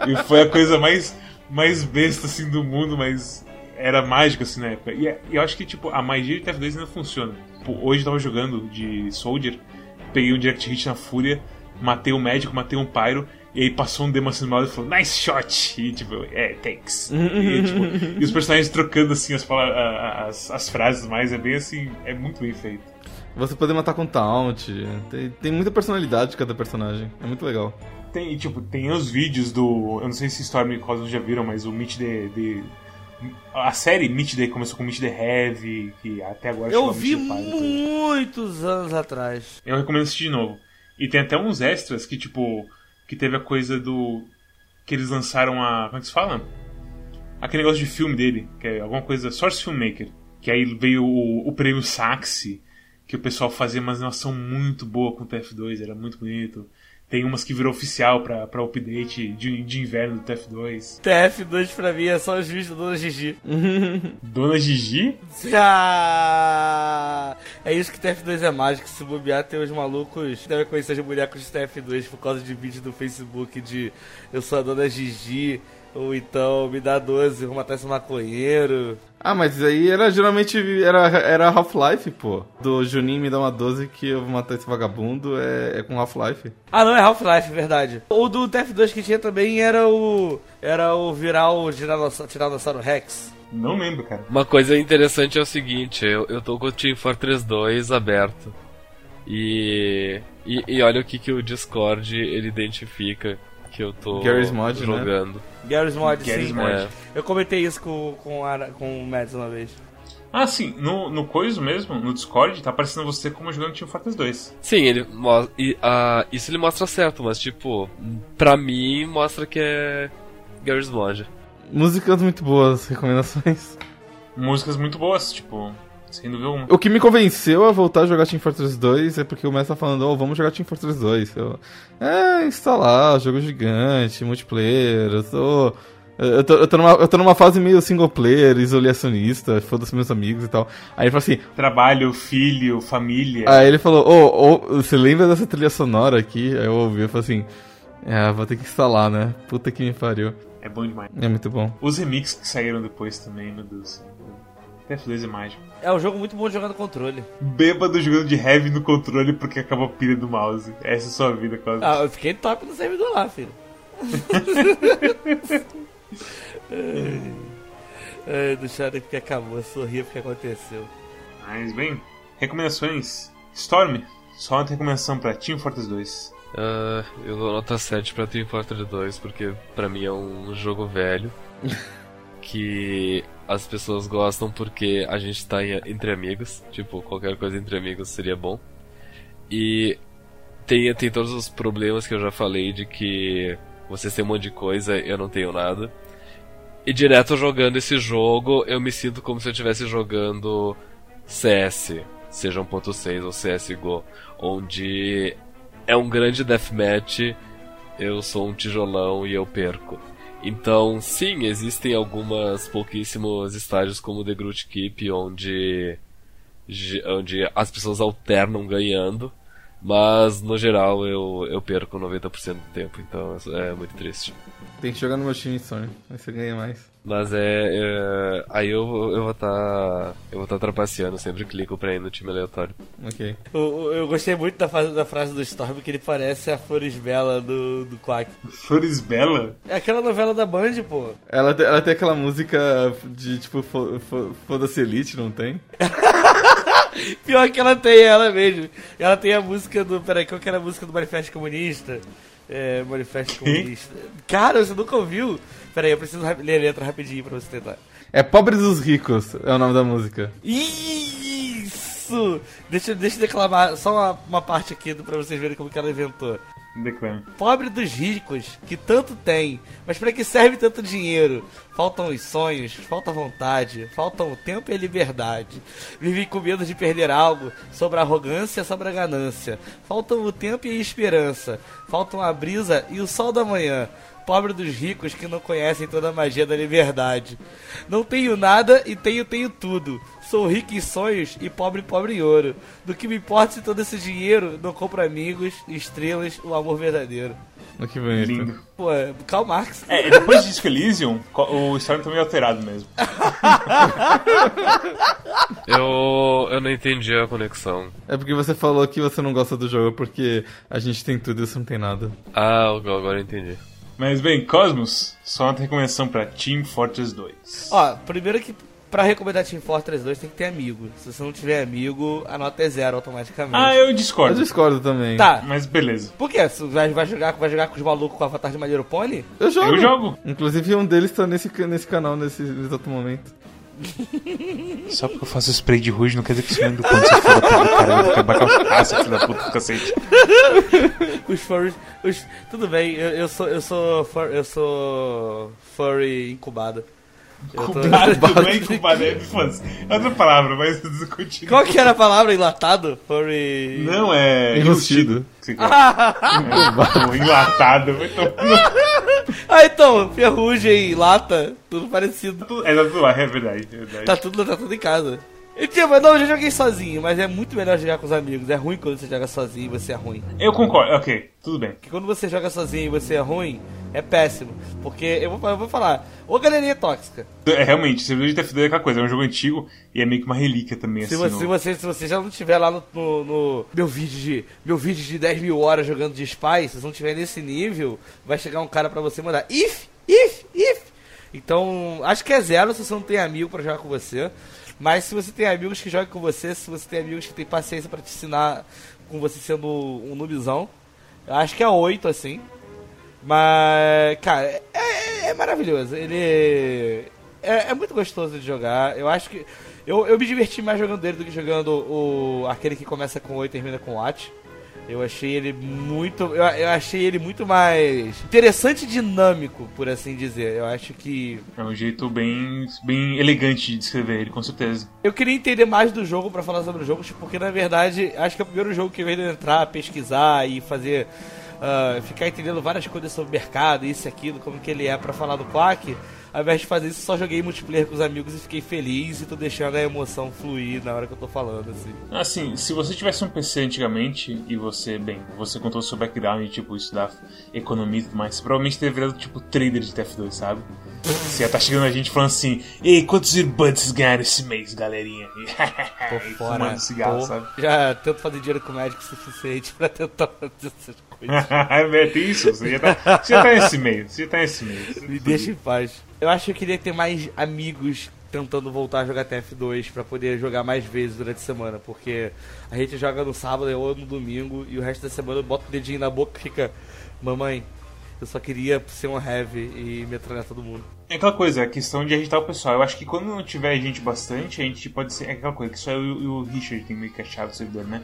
e foi a coisa mais, mais besta assim do mundo, mas era mágico assim na época. E, e eu acho que tipo, a magia de TF2 ainda funciona. Tipo, hoje eu tava jogando de Soldier, peguei um Direct Hit na Fúria, matei um médico, matei um Pyro, e aí passou um demo assim lado e falou, nice shot! E tipo, é, thanks. e, tipo, e os personagens trocando assim as, as, as frases mais, é bem assim, é muito bem feito. Você poder matar com taunt, tem, tem muita personalidade de cada personagem, é muito legal. Tem, tipo, tem os vídeos do. Eu não sei se Storm e Cosmos já viram, mas o Meet the, the a série Meet the começou com Meet the Heavy, que até agora Eu vi muitos anos atrás. Eu recomendo assistir de novo. E tem até uns extras que, tipo, que teve a coisa do. que eles lançaram a. como é que se fala? Aquele negócio de filme dele, que é alguma coisa. Source Filmmaker. Que aí veio o, o prêmio Saxi, que o pessoal fazia uma animação muito boa com o TF2, era muito bonito. Tem umas que virou oficial pra, pra update de, de inverno do TF2. TF2 pra mim é só os vídeos da Dona Gigi. Dona Gigi? Ah, é isso que TF2 é mágico. Se bobear, tem os malucos que devem conhecer as bonecos de TF2 por causa de vídeo do Facebook de Eu sou a Dona Gigi. Ou então, me dá 12, vou matar esse maconheiro. Ah, mas aí era geralmente era, era Half-Life, pô. Do Juninho me dá uma 12 que eu vou matar esse vagabundo é, é com Half-Life. Ah, não, é Half-Life, verdade. O do TF2 que tinha também era o. Era o virar o Tiranossauro Rex. Não lembro, cara. Uma coisa interessante é o seguinte, eu, eu tô com o Team Fortress 2 aberto. E, e, e olha o que, que o Discord ele identifica que eu tô Garry's Mod, né? jogando. Né? Garry's Mod, Garry's sim. Mod. É. Eu comentei isso com, com, a, com o Mads uma vez. Ah, sim, no, no Coiso mesmo, no Discord, tá aparecendo você como jogando Team Fortress 2. Sim, ele e, ah, isso ele mostra certo, mas tipo, pra mim mostra que é Garry's Mod. Músicas muito boas, recomendações. Músicas muito boas, tipo, sem dúvida alguma. O que me convenceu a voltar a jogar Team Fortress 2 é porque o Messi tá falando, oh, vamos jogar Team Fortress 2. Eu, é, instalar, jogo gigante, multiplayer, eu tô... Eu tô, eu, tô numa, eu tô numa fase meio single player, isolacionista, foda-se meus amigos e tal. Aí ele falou assim, Trabalho, filho, família. aí ele falou, ô, ô, você lembra dessa trilha sonora aqui? Aí eu ouvi, eu falei assim, é, vou ter que instalar, né? Puta que me pariu. É bom demais. É muito bom. Os remixes que saíram depois também, meu Deus do céu. TF2 é um jogo muito bom de jogar no controle. Bêbado jogando de heavy no controle porque acabou a pilha do mouse. Essa é a sua vida, quase. Ah, eu fiquei top no servidor lá, filho. Ai, não chora porque acabou, sorria porque aconteceu. Mas bem, recomendações. Storm, só uma recomendação pra Team Fortress 2. Ah, eu dou nota 7 pra Team Fortress 2 porque pra mim é um jogo velho que as pessoas gostam porque a gente tá entre amigos, tipo, qualquer coisa entre amigos seria bom. E tem, tem todos os problemas que eu já falei de que vocês têm um monte de coisa eu não tenho nada. E direto jogando esse jogo, eu me sinto como se eu estivesse jogando CS, seja 1.6 ou CSGO, onde é um grande deathmatch, eu sou um tijolão e eu perco. Então, sim, existem algumas pouquíssimos estágios como The Groot Keep, onde, onde as pessoas alternam ganhando, mas no geral eu, eu perco 90% do tempo, então é muito triste. Tem que jogar no meu time, Sony. Aí você ganha mais. Mas é. é- aí eu, eu vou estar. eu vou estar trapaceando, sempre clico pra ir no time aleatório. Ok. Eu, eu- gostei muito da, fase, da frase do Storm que ele parece a Flores Bela do, do Quack. Flores Bela? É aquela novela da Band, pô. Ela, ela tem aquela música de tipo, fo- fo- foda-se Elite, não tem? Pior que ela tem ela mesmo. Ela tem a música do. Peraí, qual que era a música do Manifesto Comunista? É, Manifesto Comunista. Cara, você nunca ouviu? Peraí, eu preciso ler a letra rapidinho pra você tentar. É Pobres dos Ricos, é o nome da música. Isso! Deixa, deixa eu declamar só uma, uma parte aqui pra vocês verem como que ela inventou. Pobre dos ricos, que tanto tem, mas para que serve tanto dinheiro? Faltam os sonhos, falta vontade, faltam o tempo e a liberdade. Vivi com medo de perder algo, sobre a arrogância, sobre a ganância. Faltam o tempo e a esperança, faltam a brisa e o sol da manhã. Pobre dos ricos que não conhecem toda a magia da liberdade. Não tenho nada e tenho, tenho tudo. Sou rico em sonhos e pobre, pobre em ouro. Do que me importa se todo esse dinheiro não compra amigos, estrelas, o amor verdadeiro. Olha que bonito. Lindo. Pô, é Karl Marx. É, depois de Disco Elysium, o Storm tá meio alterado mesmo. Eu, eu não entendi a conexão. É porque você falou que você não gosta do jogo porque a gente tem tudo e você não tem nada. Ah, agora eu entendi. Mas bem, Cosmos, só uma recomendação pra Team Fortress 2. Ó, primeiro que pra recomendar Team Fortress 2 tem que ter amigo. Se você não tiver amigo, a nota é zero automaticamente. Ah, eu Eu discordo. discordo também. Tá, Mas beleza. por quê? Você vai, vai, jogar, vai jogar com os malucos com Avatar de Maneiro Pony? Eu jogo. Eu jogo. Inclusive um deles tá nesse, nesse canal nesse exato momento. Só porque eu faço spray de rouge não quer dizer que isso não é do ponto, seu filho da puta. Cara, eu vou acabar com a seu filho da puta do cacete. Os furries. Os... Tudo bem, eu, eu sou. Eu sou. Fur, eu sou. Furry incubado. Eu tô- Cubado, não é outra palavra, mas continua. Qual que era a palavra? Enlatado? Furry. Não, é. Enrustido. É, enlatado. Ah, então, ferrugem, lata, tudo parecido. É, tá tudo lá, é verdade. É verdade. Tá tudo, tá tudo em casa. E tipo, não, eu já joguei sozinho, mas é muito melhor jogar com os amigos. É ruim quando você joga sozinho e você é ruim. Eu concordo, ok, tudo bem. Porque quando você joga sozinho e você é ruim, é péssimo. Porque eu vou, eu vou falar, ô galerinha tóxica. É, realmente, servidor de TF2 é aquela coisa, é um jogo antigo e é meio que uma relíquia também, Se assim. você, no- se, você, se você já não tiver lá no, no- no meu vídeo de meu vídeo de 10 mil horas jogando de Spy, se você não tiver nesse nível, vai chegar um cara pra você mandar if, if, if. Então, acho que é zero se você não tem amigo pra jogar com você. Mas se você tem amigos que jogam com você, se você tem amigos que tem paciência pra te ensinar com você sendo um noobzão, eu acho que é 8, assim. Mas, cara, é, é- é maravilhoso. Ele é, é muito gostoso de jogar. Eu acho que. Eu, eu me diverti mais jogando dele do que jogando o aquele que começa com 8 e termina com Watch. Eu achei ele muito. Eu, eu achei ele muito mais interessante e dinâmico, por assim dizer. Eu acho que. É um jeito bem, bem elegante de descrever ele, com certeza. Eu queria entender mais do jogo pra falar sobre o jogo, porque na verdade acho que é o primeiro jogo que eu venho entrar, pesquisar e fazer. Ah, ficar entendendo várias coisas sobre o mercado, isso e aquilo, como que ele é pra falar do Quack. Ao invés de fazer isso, só joguei multiplayer com os amigos e fiquei feliz e tô deixando a emoção fluir na hora que eu tô falando, assim. Assim, se você tivesse um PC antigamente e você, bem, você contou o seu background e, tipo, estudar economia e tudo mais, você provavelmente teria virado, tipo, trader de TF2, sabe? Você ia tá chegando a gente falando assim, ei, quantos earbuds vocês ganharam esse mês, galerinha? Tô E fora. fumando cigarro, tô- sabe? Já tento fazer dinheiro com médico o suficiente pra tentar fazer essas coisas. é, tem isso, você já, tá, você já tá nesse meio, você já tá nesse meio. Me deixa em paz. Eu acho que eu queria ter mais amigos tentando voltar a jogar TF2 pra poder jogar mais vezes durante a semana, porque a gente joga no sábado ou no domingo e o resto da semana eu boto o dedinho na boca e fica, mamãe, eu só queria ser um heavy e metralhar todo mundo. É aquela coisa, a questão de agitar o pessoal. Eu acho que quando não tiver gente bastante, a gente pode ser. É aquela coisa, que só eu e o Richard tem meio que a chave do servidor, né?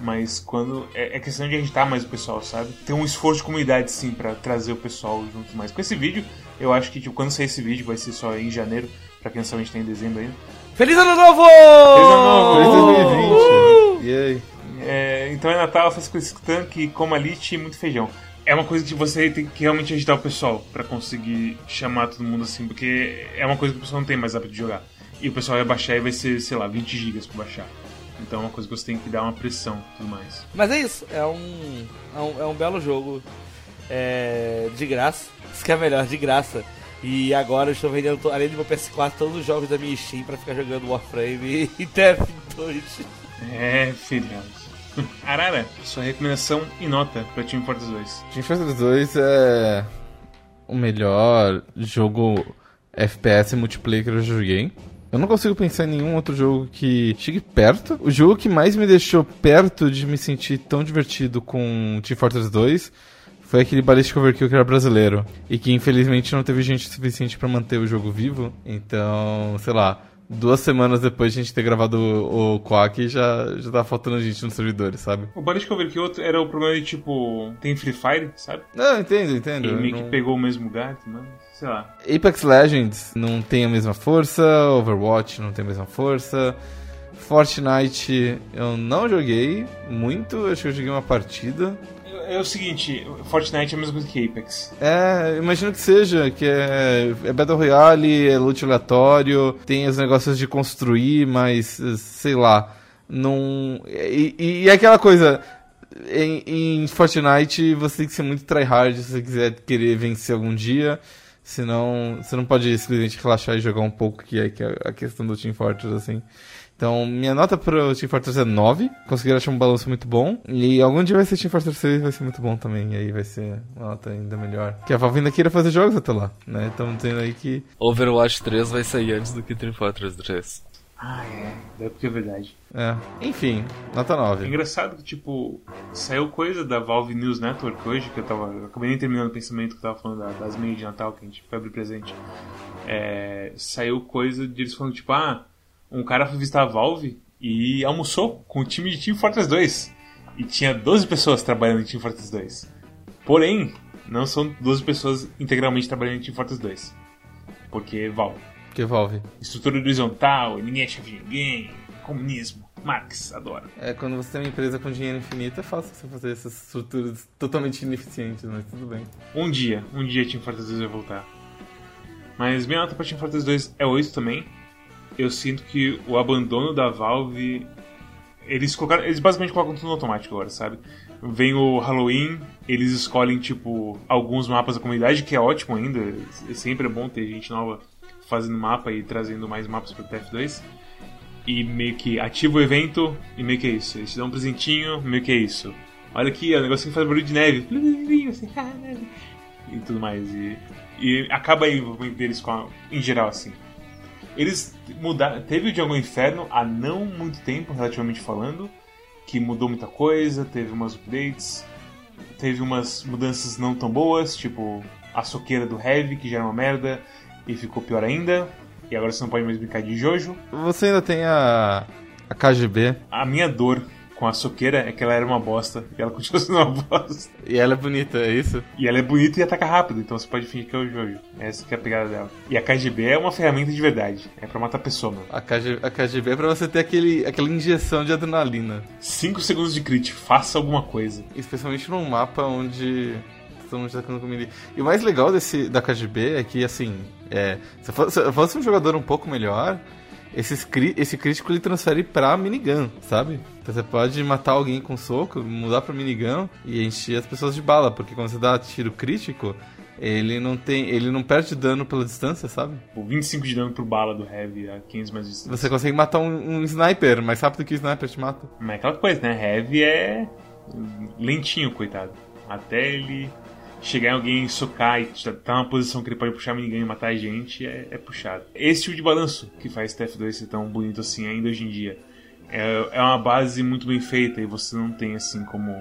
Mas quando. É, é questão de agitar mais o pessoal, sabe? Tem um esforço de comunidade, sim, pra trazer o pessoal junto mais. Com esse vídeo, eu acho que, tipo, quando sair esse vídeo, vai ser só em janeiro, pra quem não sabe, a gente tá em dezembro ainda. Feliz ano novo! Feliz ano novo! Feliz 2020. E aí? É, então é Natal, faz com esse tanque, coma lite e muito feijão. É uma coisa que você tem que realmente agitar o pessoal pra conseguir chamar todo mundo assim, porque é uma coisa que o pessoal não tem mais hábito de jogar. E o pessoal vai baixar e vai ser, sei lá, 20 gigas pra baixar. Então é uma coisa que você tem que dar uma pressão e tudo mais. Mas é isso, é um, é um, é um belo jogo é, de graça. Isso que é melhor, de graça. E agora eu estou vendendo, além do meu PS4, todos os jogos da minha Steam pra ficar jogando Warframe e TF2. É, feriado. Arara, sua recomendação e nota pra Team Fortress 2. Team Fortress 2 é o melhor jogo FPS multiplayer que eu joguei. Eu não consigo pensar em nenhum outro jogo que chegue perto. O jogo que mais me deixou perto de me sentir tão divertido com Team Fortress 2 foi aquele Ballistic Overkill que era brasileiro. E que infelizmente não teve gente suficiente pra manter o jogo vivo. Então, sei lá, duas semanas depois de a gente ter gravado o, o Quack, já, já tava faltando gente nos servidores, sabe? O eu vi que outro era o problema de tipo. Tem Free Fire, sabe? Não, entendo, entendo. Ele meio Não- que pegou o mesmo lugar, mas sei lá. Apex Legends não tem a mesma força, Overwatch não tem a mesma força. Fortnite eu não joguei muito, acho que eu joguei uma partida. É, o seguinte, Fortnite é a mesma coisa que Apex. É, imagino que seja, que é, é Battle Royale, é loot aleatório, tem os negócios de construir, mas sei lá, não. E, e- e aquela coisa. Em, em Fortnite você tem que ser muito tryhard se você quiser querer vencer algum dia. Senão, você não pode simplesmente relaxar e jogar um pouco, que é, que é a questão do Team Fortress, assim. Então, minha nota pro Team Fortress é 9. Conseguiram achar um balanço muito bom. E algum dia vai ser Team Fortress 6, vai ser muito bom também. E aí vai ser uma nota ainda melhor. Que a Valve ainda queira fazer jogos até lá, né? Estamos dizendo aí que... Overwatch 3 vai sair antes do que Team Fortress 3. Ah, é. Deve porque é verdade. É. Enfim, nota É 9. engraçado que, tipo, saiu coisa da Valve News Network hoje, que eu tava. Eu acabei nem terminando o pensamento que eu tava falando da- das meias de Natal que a gente foi abrir presente. É, saiu coisa de eles falando, tipo, ah, um cara foi visitar a Valve e almoçou com o time de Team Fortress 2. E tinha 12 pessoas trabalhando em Team Fortress 2. Porém, não são 12 pessoas integralmente trabalhando em Team Fortress 2. Porque Valve. Que Valve. Estrutura horizontal, ninguém é chefe de ninguém, comunismo. Marx, adora. É, quando você tem uma empresa com dinheiro infinito, é fácil você fazer essas estruturas totalmente ineficientes, mas tudo bem. Um dia, um dia Team Fortress 2 vai voltar. Mas minha nota pra Team Fortress 2 é 8 também. Eu sinto que o abandono da Valve. Eles colocaram. Eles basicamente colocam tudo no automático agora, sabe? Vem o Halloween, eles escolhem, tipo, alguns mapas da comunidade, que é ótimo ainda. É sempre é bom ter gente nova fazendo mapa e trazendo mais mapas pro TF2. E meio que ativa o evento e meio que é isso. Eles te dão um presentinho, meio que é isso. Olha aqui, o negocinho faz barulho de neve. Assim. E tudo mais. E, e acaba aí o envolvimento deles com a- em geral, assim. Eles mudaram. Teve o Django Inferno há não muito tempo, relativamente falando, que mudou muita coisa, teve umas updates, teve umas mudanças não tão boas, tipo a soqueira do Heavy, que já era uma merda, e ficou pior ainda. E agora você não pode mais brincar de Jojo. Você ainda tem a, a KGB, A minha dor com a soqueira é que ela era uma bosta, e ela continua sendo uma bosta. e ela é bonita, é isso? E ela é bonita e ataca rápido, então você pode fingir que é o Jojo. Essa que é a pegada dela. E a KGB é uma ferramenta de verdade. É pra matar pessoa, mano. A, KG, a KGB é pra você ter aquele, aquela injeção de adrenalina. 5 segundos de crit, faça alguma coisa. Especialmente num mapa onde todo mundo tá com comida. E o mais legal desse, da KGB é que, assim, é, se fosse, se fosse um jogador um pouco melhor, esse, cri- esse crítico ele transfere pra minigun, sabe? Então você pode matar alguém com soco, mudar pra minigun e encher as pessoas de bala, porque quando você dá tiro crítico, ele não tem. ele não perde dano pela distância, sabe? Tipo, 25 de dano pro bala do Heavy a 15 mais distância. Você consegue matar um, um sniper mais rápido que o sniper te mata. Mas é aquela coisa, né? Heavy é lentinho, coitado. Até ele chegar em alguém socar e tá numa posição que ele pode puxar minigun e matar a gente, é, é puxado. Esse tipo de balanço que faz TF2 ser tão bonito assim ainda hoje em dia. É, é uma base muito bem feita e você não tem assim como.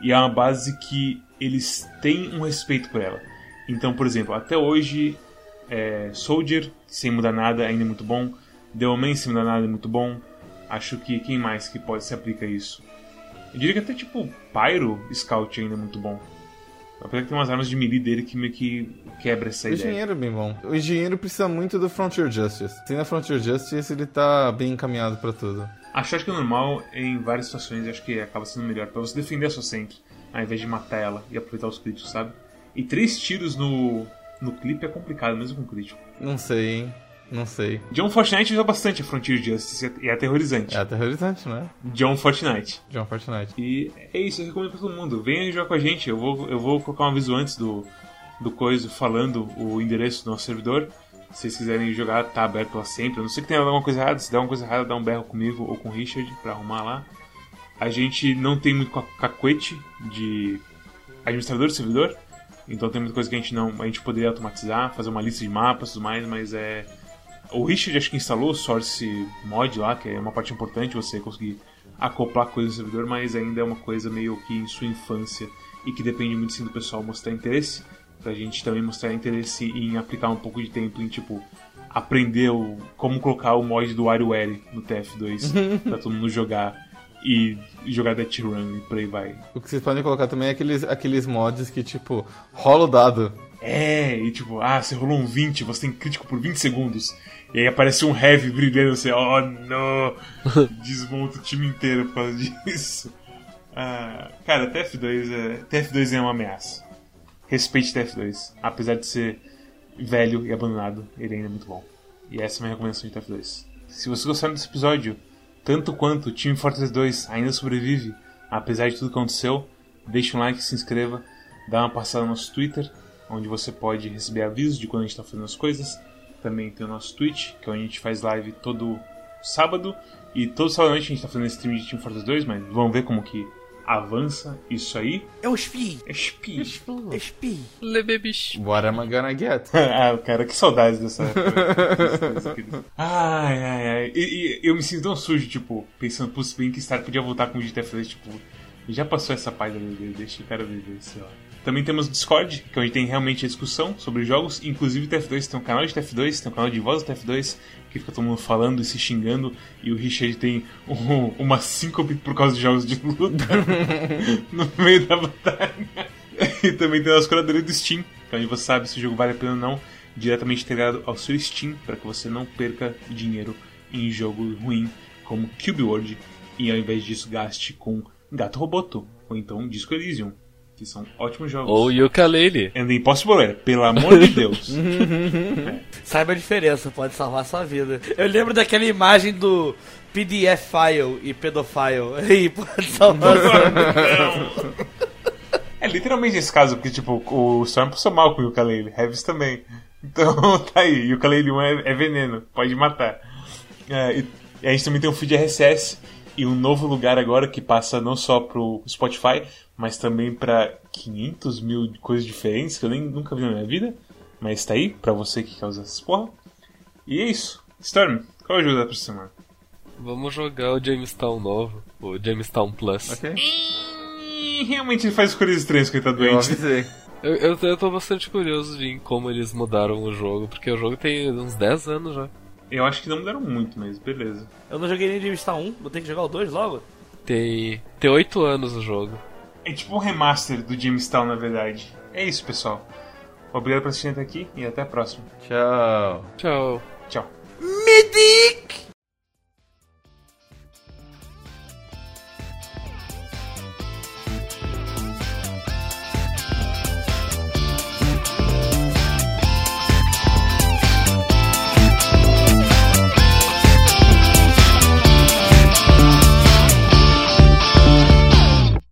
E é uma base que eles têm um respeito por ela. Então, por exemplo, até hoje, é, Soldier, sem mudar nada, ainda é muito bom. The Omen, sem mudar nada, é muito bom. Acho que quem mais que pode se aplica a isso? Eu diria que até tipo Pyro Scout ainda é muito bom. Apesar que tem umas armas de melee dele que meio que quebra essa O ideia. engenheiro é bem bom. O engenheiro precisa muito do Frontier Justice. Sem a Frontier Justice, ele tá bem encaminhado pra tudo. Acho que é normal em várias situações, acho que acaba sendo melhor pra você defender a sua centro, ao invés de matar ela e aproveitar os críticos, sabe? E três tiros no, no clipe é complicado, mesmo com crítico. Não sei, hein? Não sei. John Fortnite usa bastante a Frontier Justice e é aterrorizante. É aterrorizante, né? John Fortnite. John Fortnite. E é isso, eu recomendo pra todo mundo. Venha jogar com a gente. Eu vou, eu vou colocar um aviso antes do, do coisa falando o endereço do nosso servidor. Se vocês quiserem jogar, tá aberto lá sempre. A não sei que tenha alguma coisa errada. Se der alguma coisa errada, dá um berro comigo ou com o Richard pra arrumar lá. A gente não tem muito ca- cacuete de administrador de servidor. Então tem muita coisa que a gente não. A gente poderia automatizar, fazer uma lista de mapas e tudo mais, mas é. O Richard acho que instalou o Source Mod lá, que é uma parte importante você conseguir acoplar coisas no servidor, mas ainda é uma coisa meio que em sua infância e que depende muito sim do pessoal mostrar interesse. Pra gente também mostrar interesse em aplicar um pouco de tempo em tipo aprender o, como colocar o mod do WarioWare no TF2 pra todo mundo jogar e jogar Death Run e por aí vai. O que vocês podem colocar também é aqueles, aqueles mods que, tipo, rola o dado. É, e tipo, ah, você rolou um 20, você tem crítico por 20 segundos. E aí aparece um heavy brilhando, você, oh não! Desmonta o time inteiro por causa disso. Ah, cara, TF2 é, TF2 é uma ameaça. Respeite TF2. Apesar de ser velho e abandonado, ele ainda é muito bom. E essa é a minha recomendação de TF2. Se vocês gostaram desse episódio, tanto quanto o Team Fortress 2 ainda sobrevive, apesar de tudo que aconteceu, deixe um like, se inscreva, dá uma passada no nosso Twitter, onde você pode receber avisos de quando a gente está fazendo as coisas. Também tem o nosso Twitch, que é onde a gente faz live todo sábado. E todo sábado à noite a gente está fazendo stream de Team Fortress 2, mas vamos ver como que avança isso aí. É o Spi. É spi. É Spi. Lebe bicho. What am I gonna get? ah, cara, que saudades dessa época. ai, ai, ai. E, e eu me sinto tão sujo, tipo, pensando, putz, bem que Star podia voltar com o GTF2, tipo, já passou essa página dele, deixa o cara viver, sei lá. Também temos o Discord, que é onde tem realmente a discussão sobre jogos. Inclusive o TF2 tem um canal de TF2, tem um canal de voz do TF2, que fica todo mundo falando e se xingando. E o Richard tem um, uma síncope por causa de jogos de luta no meio da batalha. E também tem as curadoria do Steam, que é onde você sabe se o jogo vale a pena ou não, diretamente integrado ao seu Steam, para que você não perca dinheiro em jogo ruim como Cube World. E ao invés disso, gaste com Gato Roboto, ou então Disco Elysium que são ótimos jogos. Ou Yooka-Laylee. And the Impossible Lair, pelo amor de Deus. Saiba a diferença, pode salvar a sua vida. Eu lembro daquela imagem do PDF file e pedofile. Aí pode salvar a sua vida. É literalmente esse caso, porque tipo, o Storm passou mal com o Yooka-Laylee, Heavis também. Então tá aí, Yooka-Laylee 1 é, é veneno, pode matar. É, e, e a gente também tem um feed RSS e um novo lugar agora que passa não só pro Spotify, mas também para 500 mil coisas diferentes que eu nem nunca vi na minha vida. Mas tá aí, pra você que quer usar essas porra. E é isso. Storm, qual ajuda pra semana? Vamos jogar o Jamestown novo, o Jamestown Plus. Ok. Realmente ele faz coisas estranhas que ele tá Eu doente. avisei. Eu, eu, eu tô bastante curioso em como eles mudaram o jogo, porque o jogo tem uns 10 anos já. Eu acho que não mudaram muito, mas beleza. Eu não joguei nem James Town 1, vou ter que jogar o 2 logo? Tem, tem 8 anos o jogo. É tipo um remaster do Jamestown, na verdade. É isso, pessoal. Obrigado por assistir até aqui e até a próxima. Tchau. Tchau. Tchau. Medic!